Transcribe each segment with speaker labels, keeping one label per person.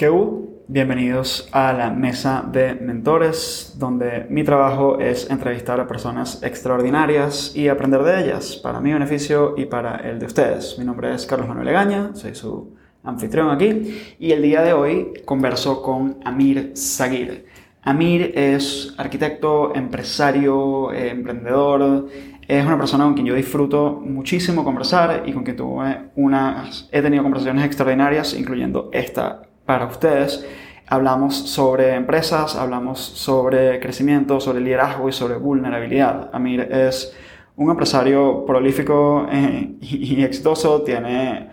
Speaker 1: ¿Qué? Bienvenidos a la mesa de mentores, donde mi trabajo es entrevistar a personas extraordinarias y aprender de ellas, para mi beneficio y para el de ustedes. Mi nombre es Carlos Manuel Egaña, soy su anfitrión aquí, y el día de hoy converso con Amir Sagir. Amir es arquitecto, empresario, eh, emprendedor, es una persona con quien yo disfruto muchísimo conversar y con quien tuve unas, he tenido conversaciones extraordinarias, incluyendo esta para ustedes. Hablamos sobre empresas, hablamos sobre crecimiento, sobre liderazgo y sobre vulnerabilidad. Amir es un empresario prolífico eh, y exitoso, tiene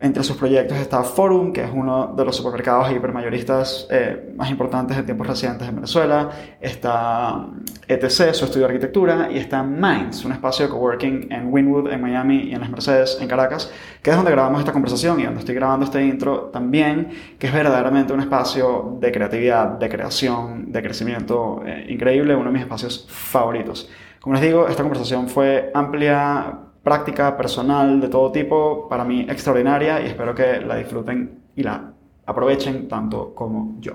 Speaker 1: entre sus proyectos está Forum, que es uno de los supermercados hipermayoristas eh, más importantes de tiempos recientes en Venezuela. Está ETC, su estudio de arquitectura. Y está Minds, un espacio de coworking en Winwood, en Miami y en las Mercedes, en Caracas, que es donde grabamos esta conversación y donde estoy grabando este intro también, que es verdaderamente un espacio de creatividad, de creación, de crecimiento eh, increíble, uno de mis espacios favoritos. Como les digo, esta conversación fue amplia, práctica, personal, de todo tipo, para mí extraordinaria y espero que la disfruten y la aprovechen tanto como yo.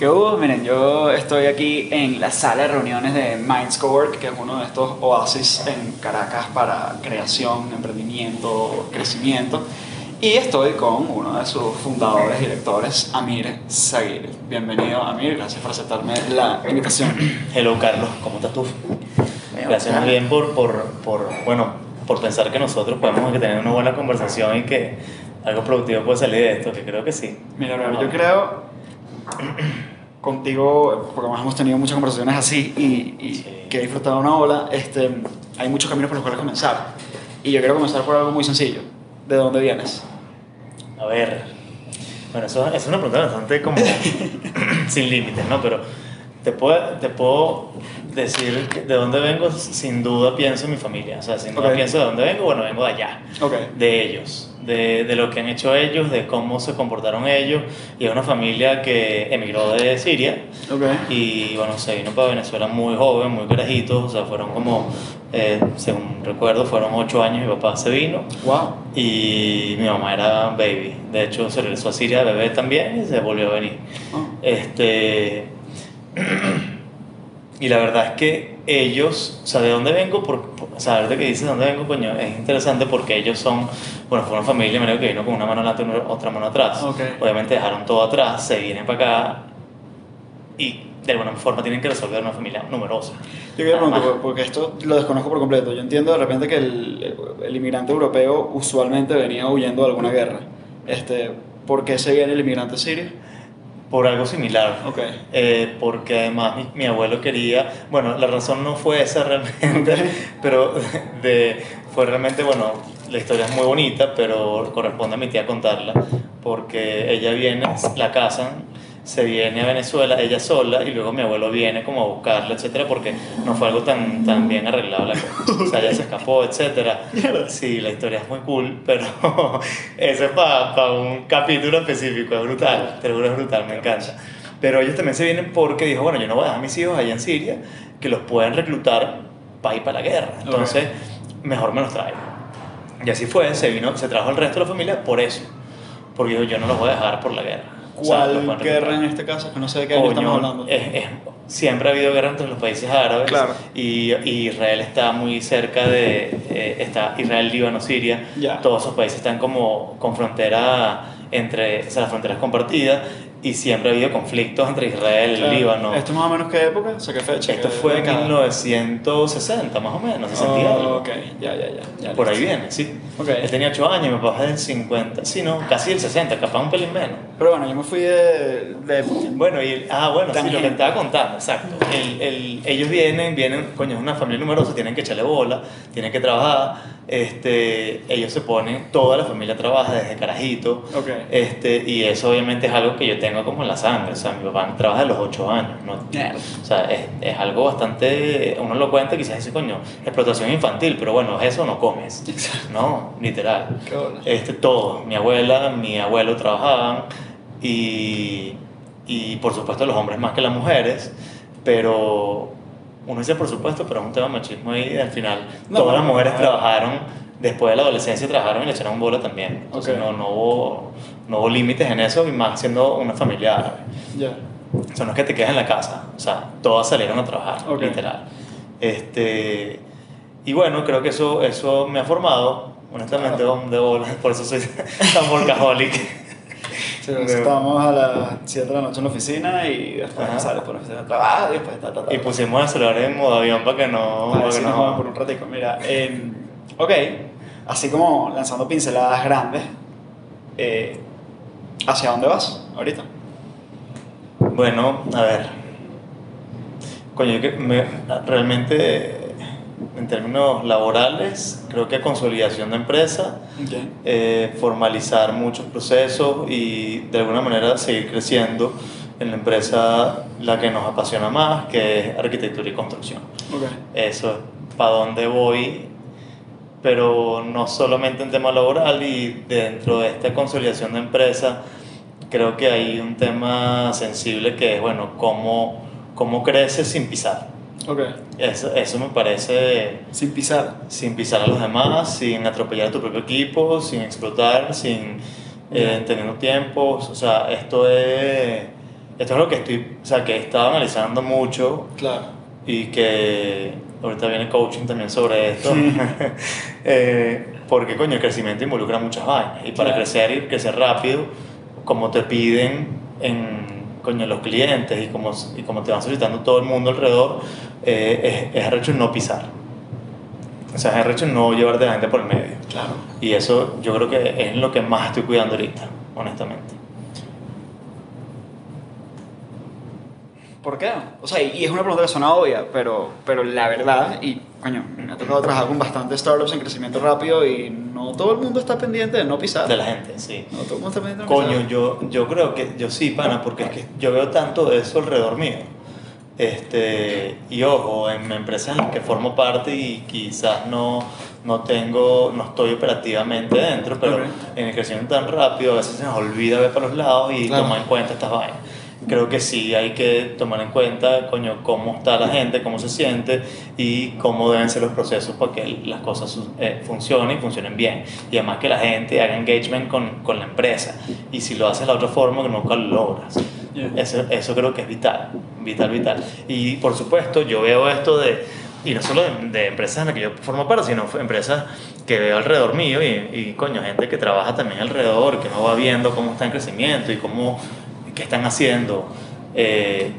Speaker 1: ¿Qué hubo? Miren, yo estoy aquí en la sala de reuniones de Minds Cowork, que es uno de estos oasis en Caracas para creación, emprendimiento, crecimiento. Y estoy con uno de sus fundadores, directores, Amir Sagir. Bienvenido, Amir. Gracias por aceptarme la invitación.
Speaker 2: Hello, Carlos. ¿Cómo estás tú? Gracias muy bien por, por, por, bueno, por pensar que nosotros podemos tener una buena conversación y que algo productivo puede salir de esto, que creo que sí.
Speaker 1: Mira, yo creo contigo, porque además hemos tenido muchas conversaciones así y, que he disfrutado una ola, este, hay muchos caminos por los cuales comenzar. Y yo quiero comenzar por algo muy sencillo. ¿De dónde vienes?
Speaker 2: A ver, bueno, eso, es una pregunta bastante como sin límites, ¿no? Pero te puedo, te puedo decir de dónde vengo, sin duda pienso en mi familia. O sea, sin duda pienso de dónde vengo, bueno, vengo de allá, de ellos, de, de, lo que han hecho ellos, de cómo se comportaron ellos. Y es una familia que emigró de Siria y, bueno, se vino para Venezuela muy joven, muy carajito, o sea, fueron como eh, según recuerdo, fueron ocho años, mi papá se vino.
Speaker 1: Wow.
Speaker 2: Y mi mamá era baby. De hecho, se regresó a Siria de bebé también y se volvió a venir. Oh. Este. y la verdad es que ellos, o sea, ¿de dónde vengo? Por, saber de qué dices de dónde vengo, coño, es interesante porque ellos son, bueno, fue una familia, que vino con una mano adelante y otra mano atrás. Obviamente dejaron todo atrás, se vienen para acá y de alguna forma tienen que resolver una familia numerosa.
Speaker 1: Yo quiero preguntar, porque esto lo desconozco por completo. Yo entiendo de repente que el, el, inmigrante europeo usualmente venía huyendo de alguna guerra. Este, ¿Por qué se viene el inmigrante sirio?
Speaker 2: Por algo similar.
Speaker 1: Okay.
Speaker 2: Eh, porque además mi, abuelo quería, bueno, la razón no fue esa realmente, pero de, fue realmente, bueno, la historia es muy bonita, pero corresponde a mi tía contarla, porque ella viene, la casan se viene a Venezuela ella sola y luego mi abuelo viene como a buscarla, etcétera, porque no fue algo tan, tan bien arreglado la cosa. O sea, ella se escapó, etcétera. Sí, la historia es muy cool, pero eso es para un capítulo específico, es brutal, te lo es brutal, me encanta. Pero ellos también se vienen porque dijo, bueno, yo no voy a dejar a mis hijos allá en Siria, que los pueden reclutar para ir para la guerra. Entonces, mejor me los traigo. Y así fue, se vino, se trajo el resto de la familia por eso. Porque dijo, yo no los voy a dejar por la guerra.
Speaker 1: ¿Cuál guerra en este caso? Que no sé de qué año estamos hablando.
Speaker 2: siempre ha habido guerra entre los países árabes
Speaker 1: claro.
Speaker 2: y, Israel está muy cerca de eh, está Israel, Líbano, Siria. Todos esos países están como con frontera entre, o sea, las fronteras compartidas y siempre ha habido conflictos entre Israel y Líbano.
Speaker 1: ¿Esto más o menos qué época? O sea, ¿qué fecha?
Speaker 2: Esto fue en 1960, más o menos, 60
Speaker 1: oh, ok, ya, ya, ya.
Speaker 2: Por ahí viene, sí.
Speaker 1: Okay.
Speaker 2: Él tenía 8 años, mi papá es del 50, sí, no, casi del 60, capaz un pelín menos.
Speaker 1: Pero bueno, yo me fui de... de
Speaker 2: bueno, y, ah, bueno, sí, lo que estaba contando, exacto. El, el, ellos vienen, vienen, coño, es una familia numerosa, tienen que echarle bola, tienen que trabajar este, ellos se ponen, toda la familia trabaja desde carajito, este, y eso obviamente es algo que yo tengo como en la sangre, o sea, mi papá trabaja de los 8 años, ¿no? o sea, es, es, algo bastante, uno lo cuenta quizás dice, coño, explotación infantil, pero bueno, eso no comes, no, literal, este, todo, mi abuela, mi abuelo trabajaban, y, y por supuesto los hombres más que las mujeres, pero uno dice por supuesto, pero es un tema machismo y al final todas las mujeres trabajaron después de la adolescencia trabajaron y le echaron bola también. Entonces
Speaker 1: Ok.
Speaker 2: no, no hubo, no hubo límites en eso, y más siendo una familia árabe. Sea, no es que te quedes en la casa, o sea, todas salieron a trabajar,
Speaker 1: Ok.
Speaker 2: literal. Este, y bueno, creo que eso, eso me ha formado, honestamente, de bola, por eso soy tan workaholic.
Speaker 1: Sí, estábamos a las 7 de la noche en la oficina y después
Speaker 2: Ajá.
Speaker 1: sales por la oficina de trabajo y después ta, ta, ta.
Speaker 2: Y pusimos el celular en modo avión para que no...
Speaker 1: Para
Speaker 2: que no-
Speaker 1: por un ratico. Mira, eh, ok, así como lanzando pinceladas grandes, eh, ¿hacia dónde vas ahorita?
Speaker 2: Bueno, a ver. Coño, yo que me- realmente en términos laborales, creo que consolidación de empresa, eh, formalizar muchos procesos y de alguna manera seguir creciendo en la empresa la que nos apasiona más, que es arquitectura y construcción. Eso es para dónde voy, pero no solamente en tema laboral y dentro de esta consolidación de empresa, creo que hay un tema sensible que es, bueno, cómo, cómo creces sin pisar.
Speaker 1: Ok.
Speaker 2: Eso, eso me parece
Speaker 1: Sin pisar.
Speaker 2: sin pisar a los demás, sin atropellar a tu propio equipo, sin explotar, sin eh, teniendo tiempos. O sea, esto es, esto es lo que estoy, o sea, que he estado analizando mucho
Speaker 1: Claro.
Speaker 2: y que ahorita viene coaching también sobre esto. Eh, porque, coño, el crecimiento involucra muchas vainas. Y para
Speaker 1: Claro.
Speaker 2: crecer y crecer rápido, como te piden en coño, los clientes y como, y como te van solicitando todo el mundo alrededor, eh, es, es arrecho no pisar. O sea, es arrecho no llevarte a la gente por el medio.
Speaker 1: Claro.
Speaker 2: Y eso yo creo que es lo que más estoy cuidando ahorita, honestamente.
Speaker 1: ¿Por qué? O sea, y es una pregunta que suena obvia, pero, pero la verdad, y coño, me ha tocado trabajar con bastantes startups en crecimiento rápido y no todo el mundo está pendiente de no pisar.
Speaker 2: De la gente, sí.
Speaker 1: No todo el mundo está pendiente de no
Speaker 2: Coño,
Speaker 1: pisar.
Speaker 2: yo, yo creo que yo sí, pana, porque es que yo veo tanto de eso alrededor mío. Este, y ojo, en empresas en las que formo parte y quizás no, no tengo, no estoy operativamente dentro, pero en el crecimiento tan rápido a veces se nos olvida ver para los lados y
Speaker 1: Claro.
Speaker 2: tomar en cuenta estas vainas. Creo que sí hay que tomar en cuenta, coño, cómo está la gente, cómo se siente y cómo deben ser los procesos para que las cosas eh, funcionen y funcionen bien. Y además que la gente haga engagement con, con la empresa. Y si lo haces de la otra forma, que nunca lo logras.
Speaker 1: Yeah.
Speaker 2: Eso, eso creo que es vital, vital, vital. Y por supuesto, yo veo esto de, y no solo de, de empresas en las que yo formo parte, sino empresas que veo alrededor mío y, y, coño, gente que trabaja también alrededor, que no va viendo cómo está en crecimiento y cómo, qué están haciendo. Eh,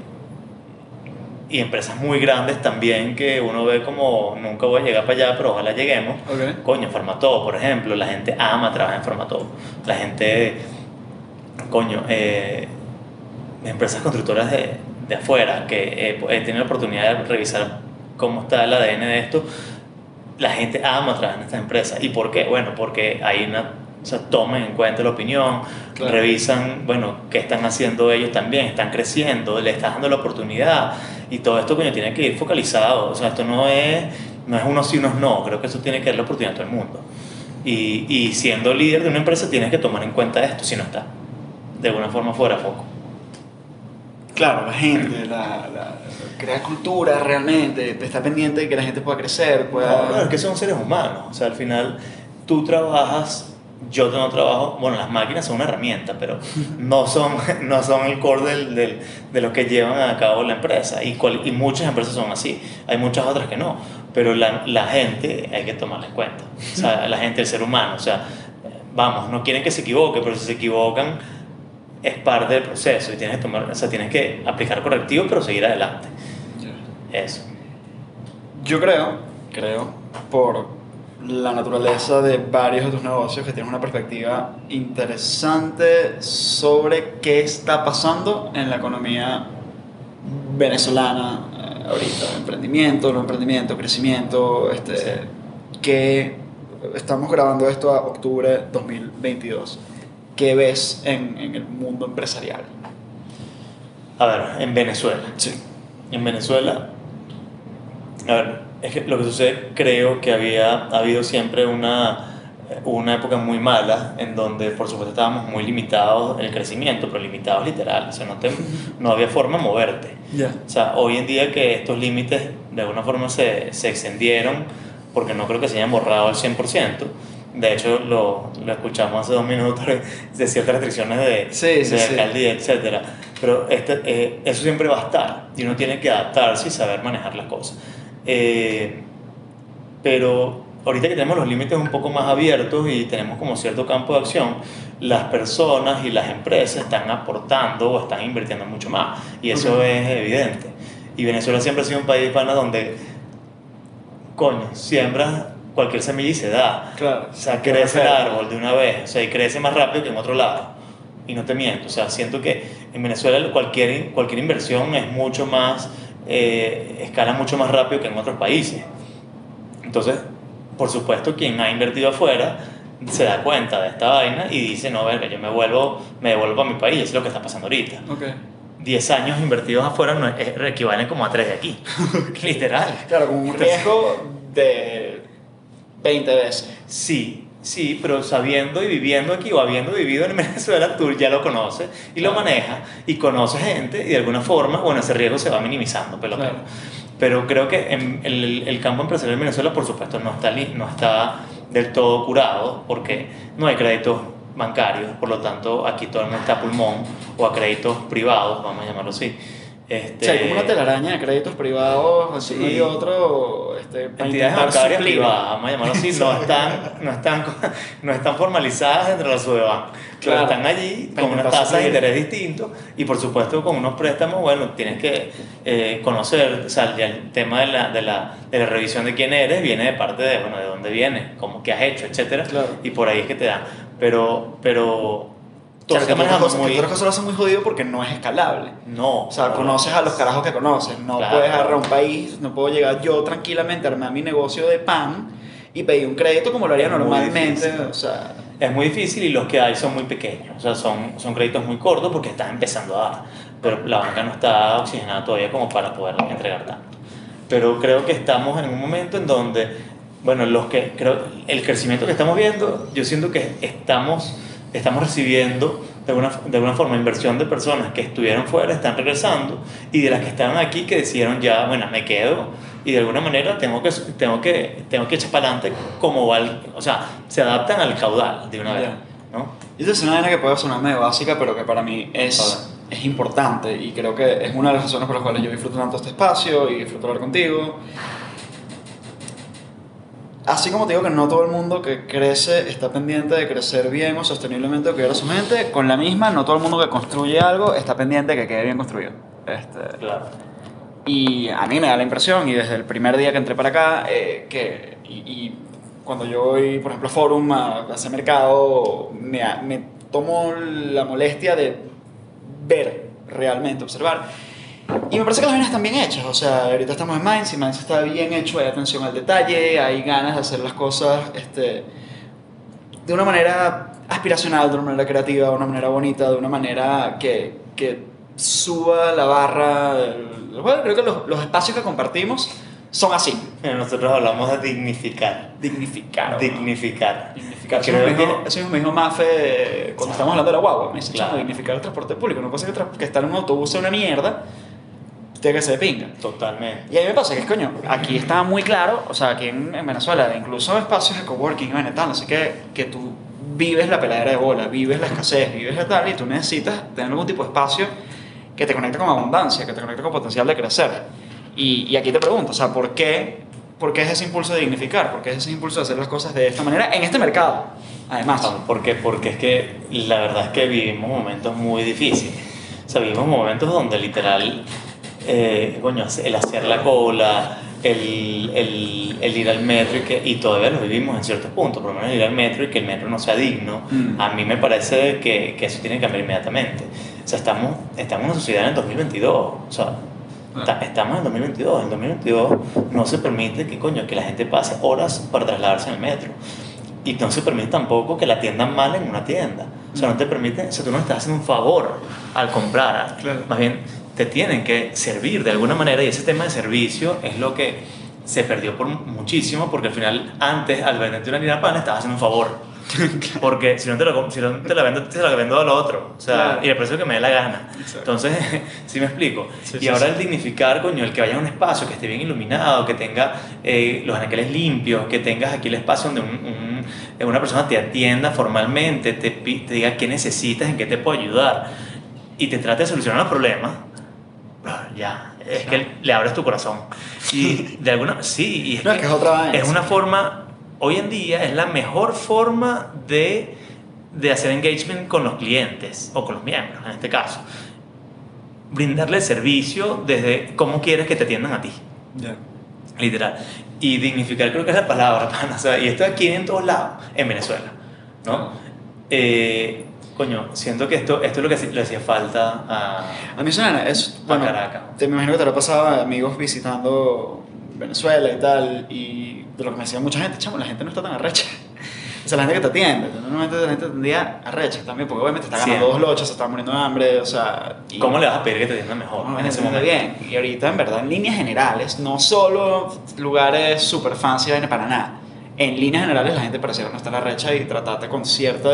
Speaker 2: y empresas muy grandes también que uno ve como nunca voy a llegar para allá, pero ojalá lleguemos.
Speaker 1: Ok.
Speaker 2: Coño, Farmatodo, por ejemplo, la gente ama trabajar en Farmatodo. La gente, coño, eh, empresas constructoras de, de afuera, que he tenido la oportunidad de revisar cómo está el ADN de esto, la gente ama trabajar en estas empresas. ¿Y por qué? Bueno, porque hay una, o sea, toman en cuenta la opinión,
Speaker 1: Claro.
Speaker 2: revisan, bueno, qué están haciendo ellos también, están creciendo, le estás dando la oportunidad y todo esto, coño, tiene que ir focalizado. O sea, esto no es, no es unos sí, unos no, creo que eso tiene que dar la oportunidad a todo el mundo. Y, y siendo líder de una empresa tienes que tomar en cuenta esto, si no está de alguna forma fuera foco.
Speaker 1: Claro, la gente, la, la, crear cultura realmente, está pendiente de que la gente pueda crecer, pueda...
Speaker 2: No, no, es que son seres humanos. O sea, al final tú trabajas, yo no trabajo, bueno, las máquinas son una herramienta, pero no son, no son el core del, del- de lo que llevan a cabo la empresa. Y, cual- y muchas empresas son así. Hay muchas otras que no. Pero la, la gente hay que tomarla en cuenta. O sea, la gente, el ser humano. O sea, vamos, no quieren que se equivoque, pero si se equivocan es parte del proceso y tienes que tomar, o sea, tienes que aplicar correctivos, pero seguir adelante. Eso.
Speaker 1: Yo creo, creo, por la naturaleza de varios de tus negocios, que tienes una perspectiva interesante sobre qué está pasando en la economía venezolana eh, ahorita, emprendimiento, no emprendimiento, crecimiento, este,
Speaker 2: Sí.
Speaker 1: que estamos grabando esto a octubre 2022. ¿Qué ves en, en el mundo empresarial?
Speaker 2: A ver, en Venezuela.
Speaker 1: Sí.
Speaker 2: En Venezuela, a ver, es que lo que sucede, creo que había ha habido siempre una, una época muy mala en donde, por supuesto, estábamos muy limitados en el crecimiento, pero limitados literal, o sea, no, te- no había forma de moverte.
Speaker 1: Ya.
Speaker 2: O sea, hoy en día que estos límites de alguna forma se, se extendieron, porque no creo que se hayan borrado al 100%. De hecho, lo, lo escuchamos hace dos minutos de ciertas restricciones de,
Speaker 1: Sí, sí,
Speaker 2: de
Speaker 1: sí.
Speaker 2: alcaldía, etc. Pero este, eh, eso siempre va a estar y uno tiene que adaptarse y saber manejar las cosas. Eh, pero ahorita que tenemos los límites un poco más abiertos y tenemos como cierto campo de acción, las personas y las empresas están aportando o están invirtiendo mucho más y eso
Speaker 1: Ok.
Speaker 2: es evidente. Y Venezuela siempre ha sido un país pana donde, coño, siembras cualquier semilla y se da.
Speaker 1: Claro.
Speaker 2: O sea, crece el árbol de una vez, o sea, y crece más rápido que en otro lado. Y no te miento, o sea, siento que en Venezuela cualquier, cualquier inversión es mucho más, eh, escala mucho más rápido que en otros países. Entonces, por supuesto, quien ha invertido afuera se da cuenta de esta vaina y dice, no, verga, yo me vuelvo, me devuelvo a mi país, es lo que está pasando ahorita.
Speaker 1: Ok.
Speaker 2: 10 años invertidos afuera no es, es- equivalen como a 3 de aquí, literal.
Speaker 1: Claro, con un riesgo de 20 veces.
Speaker 2: Sí, sí, pero sabiendo y viviendo aquí o habiendo vivido en Venezuela, tú ya lo conoces y lo manejas y conoces gente y de alguna forma, bueno, ese riesgo se va minimizando, pelo a
Speaker 1: Claro.
Speaker 2: Pero creo que en el, el campo empresarial en Venezuela, por supuesto, no está, no está del todo curado porque no hay créditos bancarios, por lo tanto, aquí todo el mundo está a pulmón o a créditos privados, vamos a llamarlo así. Este,
Speaker 1: O sea, hay como una telaraña de créditos privados, así
Speaker 2: Sí.
Speaker 1: y otro, este, para
Speaker 2: entidades bancarias privadas, vamos a llamarlo así, no están, no están, no están formalizadas dentro de la Sudebank, pero
Speaker 1: Claro.
Speaker 2: están allí
Speaker 1: Para
Speaker 2: con unas tasas de interés distintos y por supuesto con unos préstamos, bueno, tienes que eh, conocer, o sea, el tema de la, de, la, de la revisión de quién eres viene de parte de, bueno, de dónde vienes, cómo, qué has hecho, etcétera,
Speaker 1: Claro.
Speaker 2: y por ahí es que te dan, pero, pero,
Speaker 1: Que
Speaker 2: claro,
Speaker 1: que
Speaker 2: manejando
Speaker 1: cosas, que
Speaker 2: muy-
Speaker 1: otras cosas lo hacen muy jodido porque no es escalable.
Speaker 2: no,
Speaker 1: O sea, conoces a los carajos que conoces. No
Speaker 2: Claro.
Speaker 1: puedes agarrar un país, no puedo llegar yo tranquilamente a armar mi negocio de pan y pedir un crédito como lo haría
Speaker 2: Es
Speaker 1: normalmente. O sea,
Speaker 2: Es muy difícil y los que hay son muy pequeños, o sea, son, son créditos muy cortos porque estás empezando a dar, pero la banca no está oxigenada todavía como para poder entregar tanto. Pero creo que estamos en un momento en donde, bueno, los que, creo, el crecimiento que estamos viendo, yo siento que estamos, estamos recibiendo de alguna, de alguna forma inversión de personas que estuvieron fuera, están regresando, y de las que estaban aquí que decidieron ya, bueno, me quedo, y de alguna manera tengo que, tengo que, tengo que echar para adelante como va, el- o sea, se adaptan al caudal de una vez. ¿no?
Speaker 1: y esa es una vaina que puede sonar medio básica, pero que para mí es, es importante y creo que es una de las razones por las cuales yo disfruto tanto este espacio y disfruto hablar contigo. Así como te digo que no todo el mundo que crece está pendiente de crecer bien o sosteniblemente o cuidar a su gente, con la misma, no todo el mundo que construye algo está pendiente de que quede bien construido. Este,
Speaker 2: Claro.
Speaker 1: Y a mí me da la impresión, y desde el primer día que entré para acá, eh, que y, y cuando yo voy, por ejemplo, a Forum, a, a hacer mercado, me, me tomo la molestia de ver realmente, observar. Y me parece que las vainas están bien hechas. O sea, ahorita estamos en Minds y Minds está bien hecho, hay atención al detalle, hay ganas de hacer las cosas este, de una manera aspiracional, de una manera creativa, de una manera bonita, de una manera que, que suba la barra. del- Bueno, creo que los, los espacios que compartimos son así.
Speaker 2: Mira, Nosotros hablamos de dignificar.
Speaker 1: Dignificar.
Speaker 2: Dignificar.
Speaker 1: Dignificar.
Speaker 2: Creo
Speaker 1: me
Speaker 2: que-
Speaker 1: eso mismo me dijo Mafe cuando estábamos hablando de la guagua. Me dice,
Speaker 2: Claro.
Speaker 1: "Chamo, dignificar el transporte público. No cosa que, tra- que estar en un autobús sea una mierda, tiene que ser de pinga.
Speaker 2: Totalmente.
Speaker 1: Y a mí me pasa que es coño, aquí está muy claro, o sea, aquí en, en Venezuela, incluso espacios de coworking y vaina tal, así que, que tú vives la peladera de bola, vives la escasez, vives la tal, y tú necesitas tener algún tipo de espacio que te conecte con abundancia, que te conecte con potencial de crecer. Y, y aquí te pregunto, o sea, ¿por qué, ¿por qué es ese impulso de dignificar? ¿Por qué es ese impulso de hacer las cosas de esta manera en este mercado? Además.
Speaker 2: ¿Por qué? Porque es que la verdad es que vivimos momentos muy difíciles. O sea, vivimos momentos donde literal, eh, coño, el hacer la cola, el, el, el ir al metro y, que, y todavía lo vivimos en ciertos puntos, por lo menos ir al metro y que el metro no sea digno,
Speaker 1: Mm.
Speaker 2: a mí me parece que, que eso tiene que cambiar inmediatamente. O sea, estamos, estamos en una sociedad en el 2022, o sea, ta- estamos en el 2022, en el 2022 no se permite que, coño, que la gente pase horas para trasladarse en el metro. Y no se permite tampoco que la atiendan mal en una tienda. O sea, no te permite, o sea, tú no estás haciendo un favor al comprar.
Speaker 1: Claro.
Speaker 2: Más bien, te tienen que servir de alguna manera y ese tema de servicio es lo que se perdió por muchísimo porque al final, antes, al venderte una harina pan, estabas haciendo un favor. Porque si no te, lo, si no te la vendo, te la vendo al otro. O sea,
Speaker 1: Claro.
Speaker 2: y el precio que me dé la gana.
Speaker 1: Exacto.
Speaker 2: Entonces, sí me explico.
Speaker 1: Sí,
Speaker 2: y
Speaker 1: sí,
Speaker 2: ahora
Speaker 1: sí.
Speaker 2: el dignificar, coño, el que vaya a un espacio que esté bien iluminado, que tenga eh, los anaqueles limpios, que tengas aquí el espacio donde un- un- eh, una persona te atienda formalmente, te, te diga qué necesitas, en qué te puedo ayudar y te trate de solucionar los problemas, ya, es que le abres tu corazón. Y de alguna, sí, y es,
Speaker 1: No, es que es otra vaina,
Speaker 2: es una forma, hoy en día es la mejor forma de, de hacer engagement con los clientes o con los miembros, en este caso. Brindarle servicio desde cómo quieres que te atiendan a ti.
Speaker 1: Ya.
Speaker 2: Literal. Y dignificar creo que es la palabra, pana. O sea, y esto aquí en todos lados, en Venezuela. ¿No? Eh, coño, siento que esto, esto es lo que le hacía falta a...
Speaker 1: A mí suena, es, bueno,
Speaker 2: Caracas.
Speaker 1: te me imagino que te lo pasaba amigos visitando Venezuela y tal, y de lo que me decía mucha gente, chamo, la gente no está tan arrecha. O sea, la gente que te atiende, normalmente la gente te atendía arrecha también, porque obviamente está ganando
Speaker 2: Siempre.
Speaker 1: dos lochas, se está muriendo de hambre, o sea... y-
Speaker 2: ¿Cómo le vas a pedir que te atiendan mejor
Speaker 1: No,
Speaker 2: en ese momento?
Speaker 1: bien. Y ahorita, en verdad, en líneas generales, no solo lugares super fancy, para nada. En líneas generales, la gente pareciera no estar arrecha y tratarte con cierta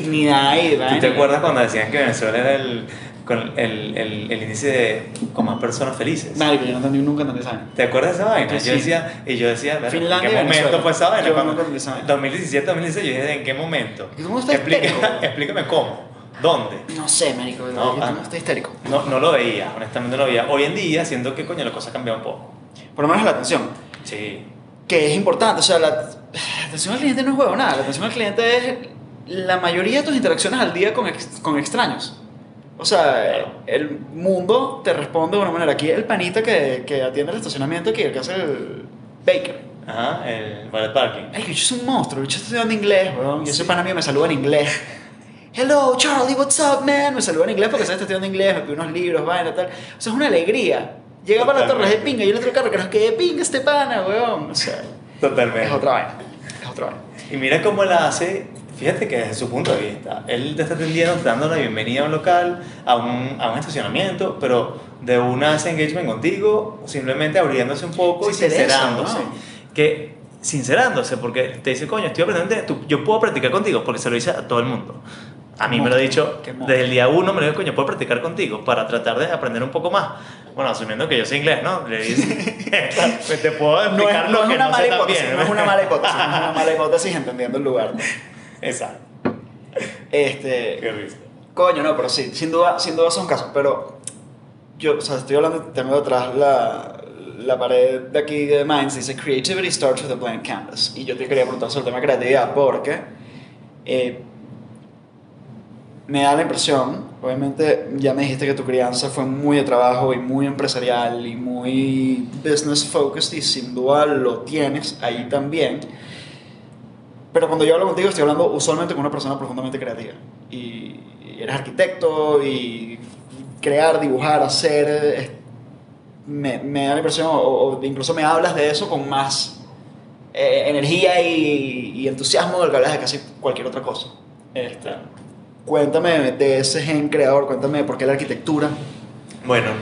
Speaker 1: dignidad y
Speaker 2: ¿Tú te acuerdas cuando decían que Venezuela era el, con el, el, el índice de, con más personas felices?
Speaker 1: Marico, yo no entendí nunca entendí esa vaina.
Speaker 2: ¿Te acuerdas de esa vaina?
Speaker 1: Yo
Speaker 2: Yo
Speaker 1: sí.
Speaker 2: decía, y yo decía, "Verga, ¿en qué momento
Speaker 1: Venezuela.
Speaker 2: fue esa vaina?
Speaker 1: Yo
Speaker 2: Cuando-
Speaker 1: nunca entendí esa vaina.
Speaker 2: 2017, 2016, yo dije, ¿en qué momento?
Speaker 1: ¿Y cómo está
Speaker 2: Explica-
Speaker 1: histérico?
Speaker 2: explícame cómo, dónde.
Speaker 1: No sé, marico,
Speaker 2: No,
Speaker 1: yo
Speaker 2: ah.
Speaker 1: no estoy histérico.
Speaker 2: No, no lo veía, honestamente no lo veía. Hoy en día siento que, coño, la cosa ha cambiado un poco.
Speaker 1: Por lo menos la atención,
Speaker 2: Sí.
Speaker 1: que es importante. O sea, la, la atención al cliente no es huevo nada. La atención al cliente es la mayoría de tus interacciones al día con, ex- con extraños. O sea,
Speaker 2: Claro.
Speaker 1: el mundo te responde de una manera. Aquí el panita que, que atiende el estacionamiento, aquí el que hace el baker.
Speaker 2: Ajá, el ballet parking.
Speaker 1: Ay, el bicho es un monstruo, el bicho está estudiando inglés, weón. Y ese pana mío me saluda en inglés. Hello, Charlie, what's up, man? Me saluda en inglés porque se está estudiando inglés, me pide unos libros, vaina, tal. O sea, es una alegría. Llega para la torre de pinga y el otro carro que nos quede pinga este pana, weón. O sea,
Speaker 2: Totalmente.
Speaker 1: es otra vaina. Es otra vaina.
Speaker 2: Y mira cómo él hace, fíjate que desde su punto de vista, él te está atendiendo, te dando la bienvenida a un local, a un, a un estacionamiento, pero de una hace engagement contigo, simplemente abriéndose un poco
Speaker 1: Se
Speaker 2: y sincerándose.
Speaker 1: ¿no?
Speaker 2: Que sincerándose, porque te dice, coño, estoy aprendiendo, tú- yo puedo practicar contigo, porque se lo dice a todo el mundo. A mí me lo ha dicho desde el día uno, me lo dijo, coño, puedo practicar contigo para tratar de aprender un poco más. Bueno, asumiendo que yo sé inglés, ¿no? Le dice, pues te puedo
Speaker 1: No
Speaker 2: explicar
Speaker 1: es,
Speaker 2: lo
Speaker 1: no es
Speaker 2: que
Speaker 1: una
Speaker 2: no
Speaker 1: mala
Speaker 2: sé
Speaker 1: hipótesis,
Speaker 2: bien.
Speaker 1: no es una mala hipótesis, no es una mala hipótesis entendiendo el lugar.
Speaker 2: Exacto.
Speaker 1: Este,
Speaker 2: Qué risa.
Speaker 1: Coño, no, pero sí, sin duda, sin duda son casos. Pero yo, o sea, estoy hablando, tengo detrás la, la pared de aquí de Minds, dice Creativity starts with a blank canvas. Y yo te quería preguntar sobre el tema de creatividad porque eh, me da la impresión, obviamente ya me dijiste que tu crianza fue muy de trabajo y muy empresarial y muy business focused y sin duda lo tienes ahí también. Pero cuando yo hablo contigo estoy hablando usualmente con una persona profundamente creativa. Y, eres arquitecto y crear, dibujar, hacer... es- me, me da la impresión, o, o incluso me hablas de eso con más eh, energía y, y entusiasmo del que hablas de casi cualquier otra cosa. Este, cuéntame de ese gen creador, cuéntame por qué la arquitectura.
Speaker 2: Bueno,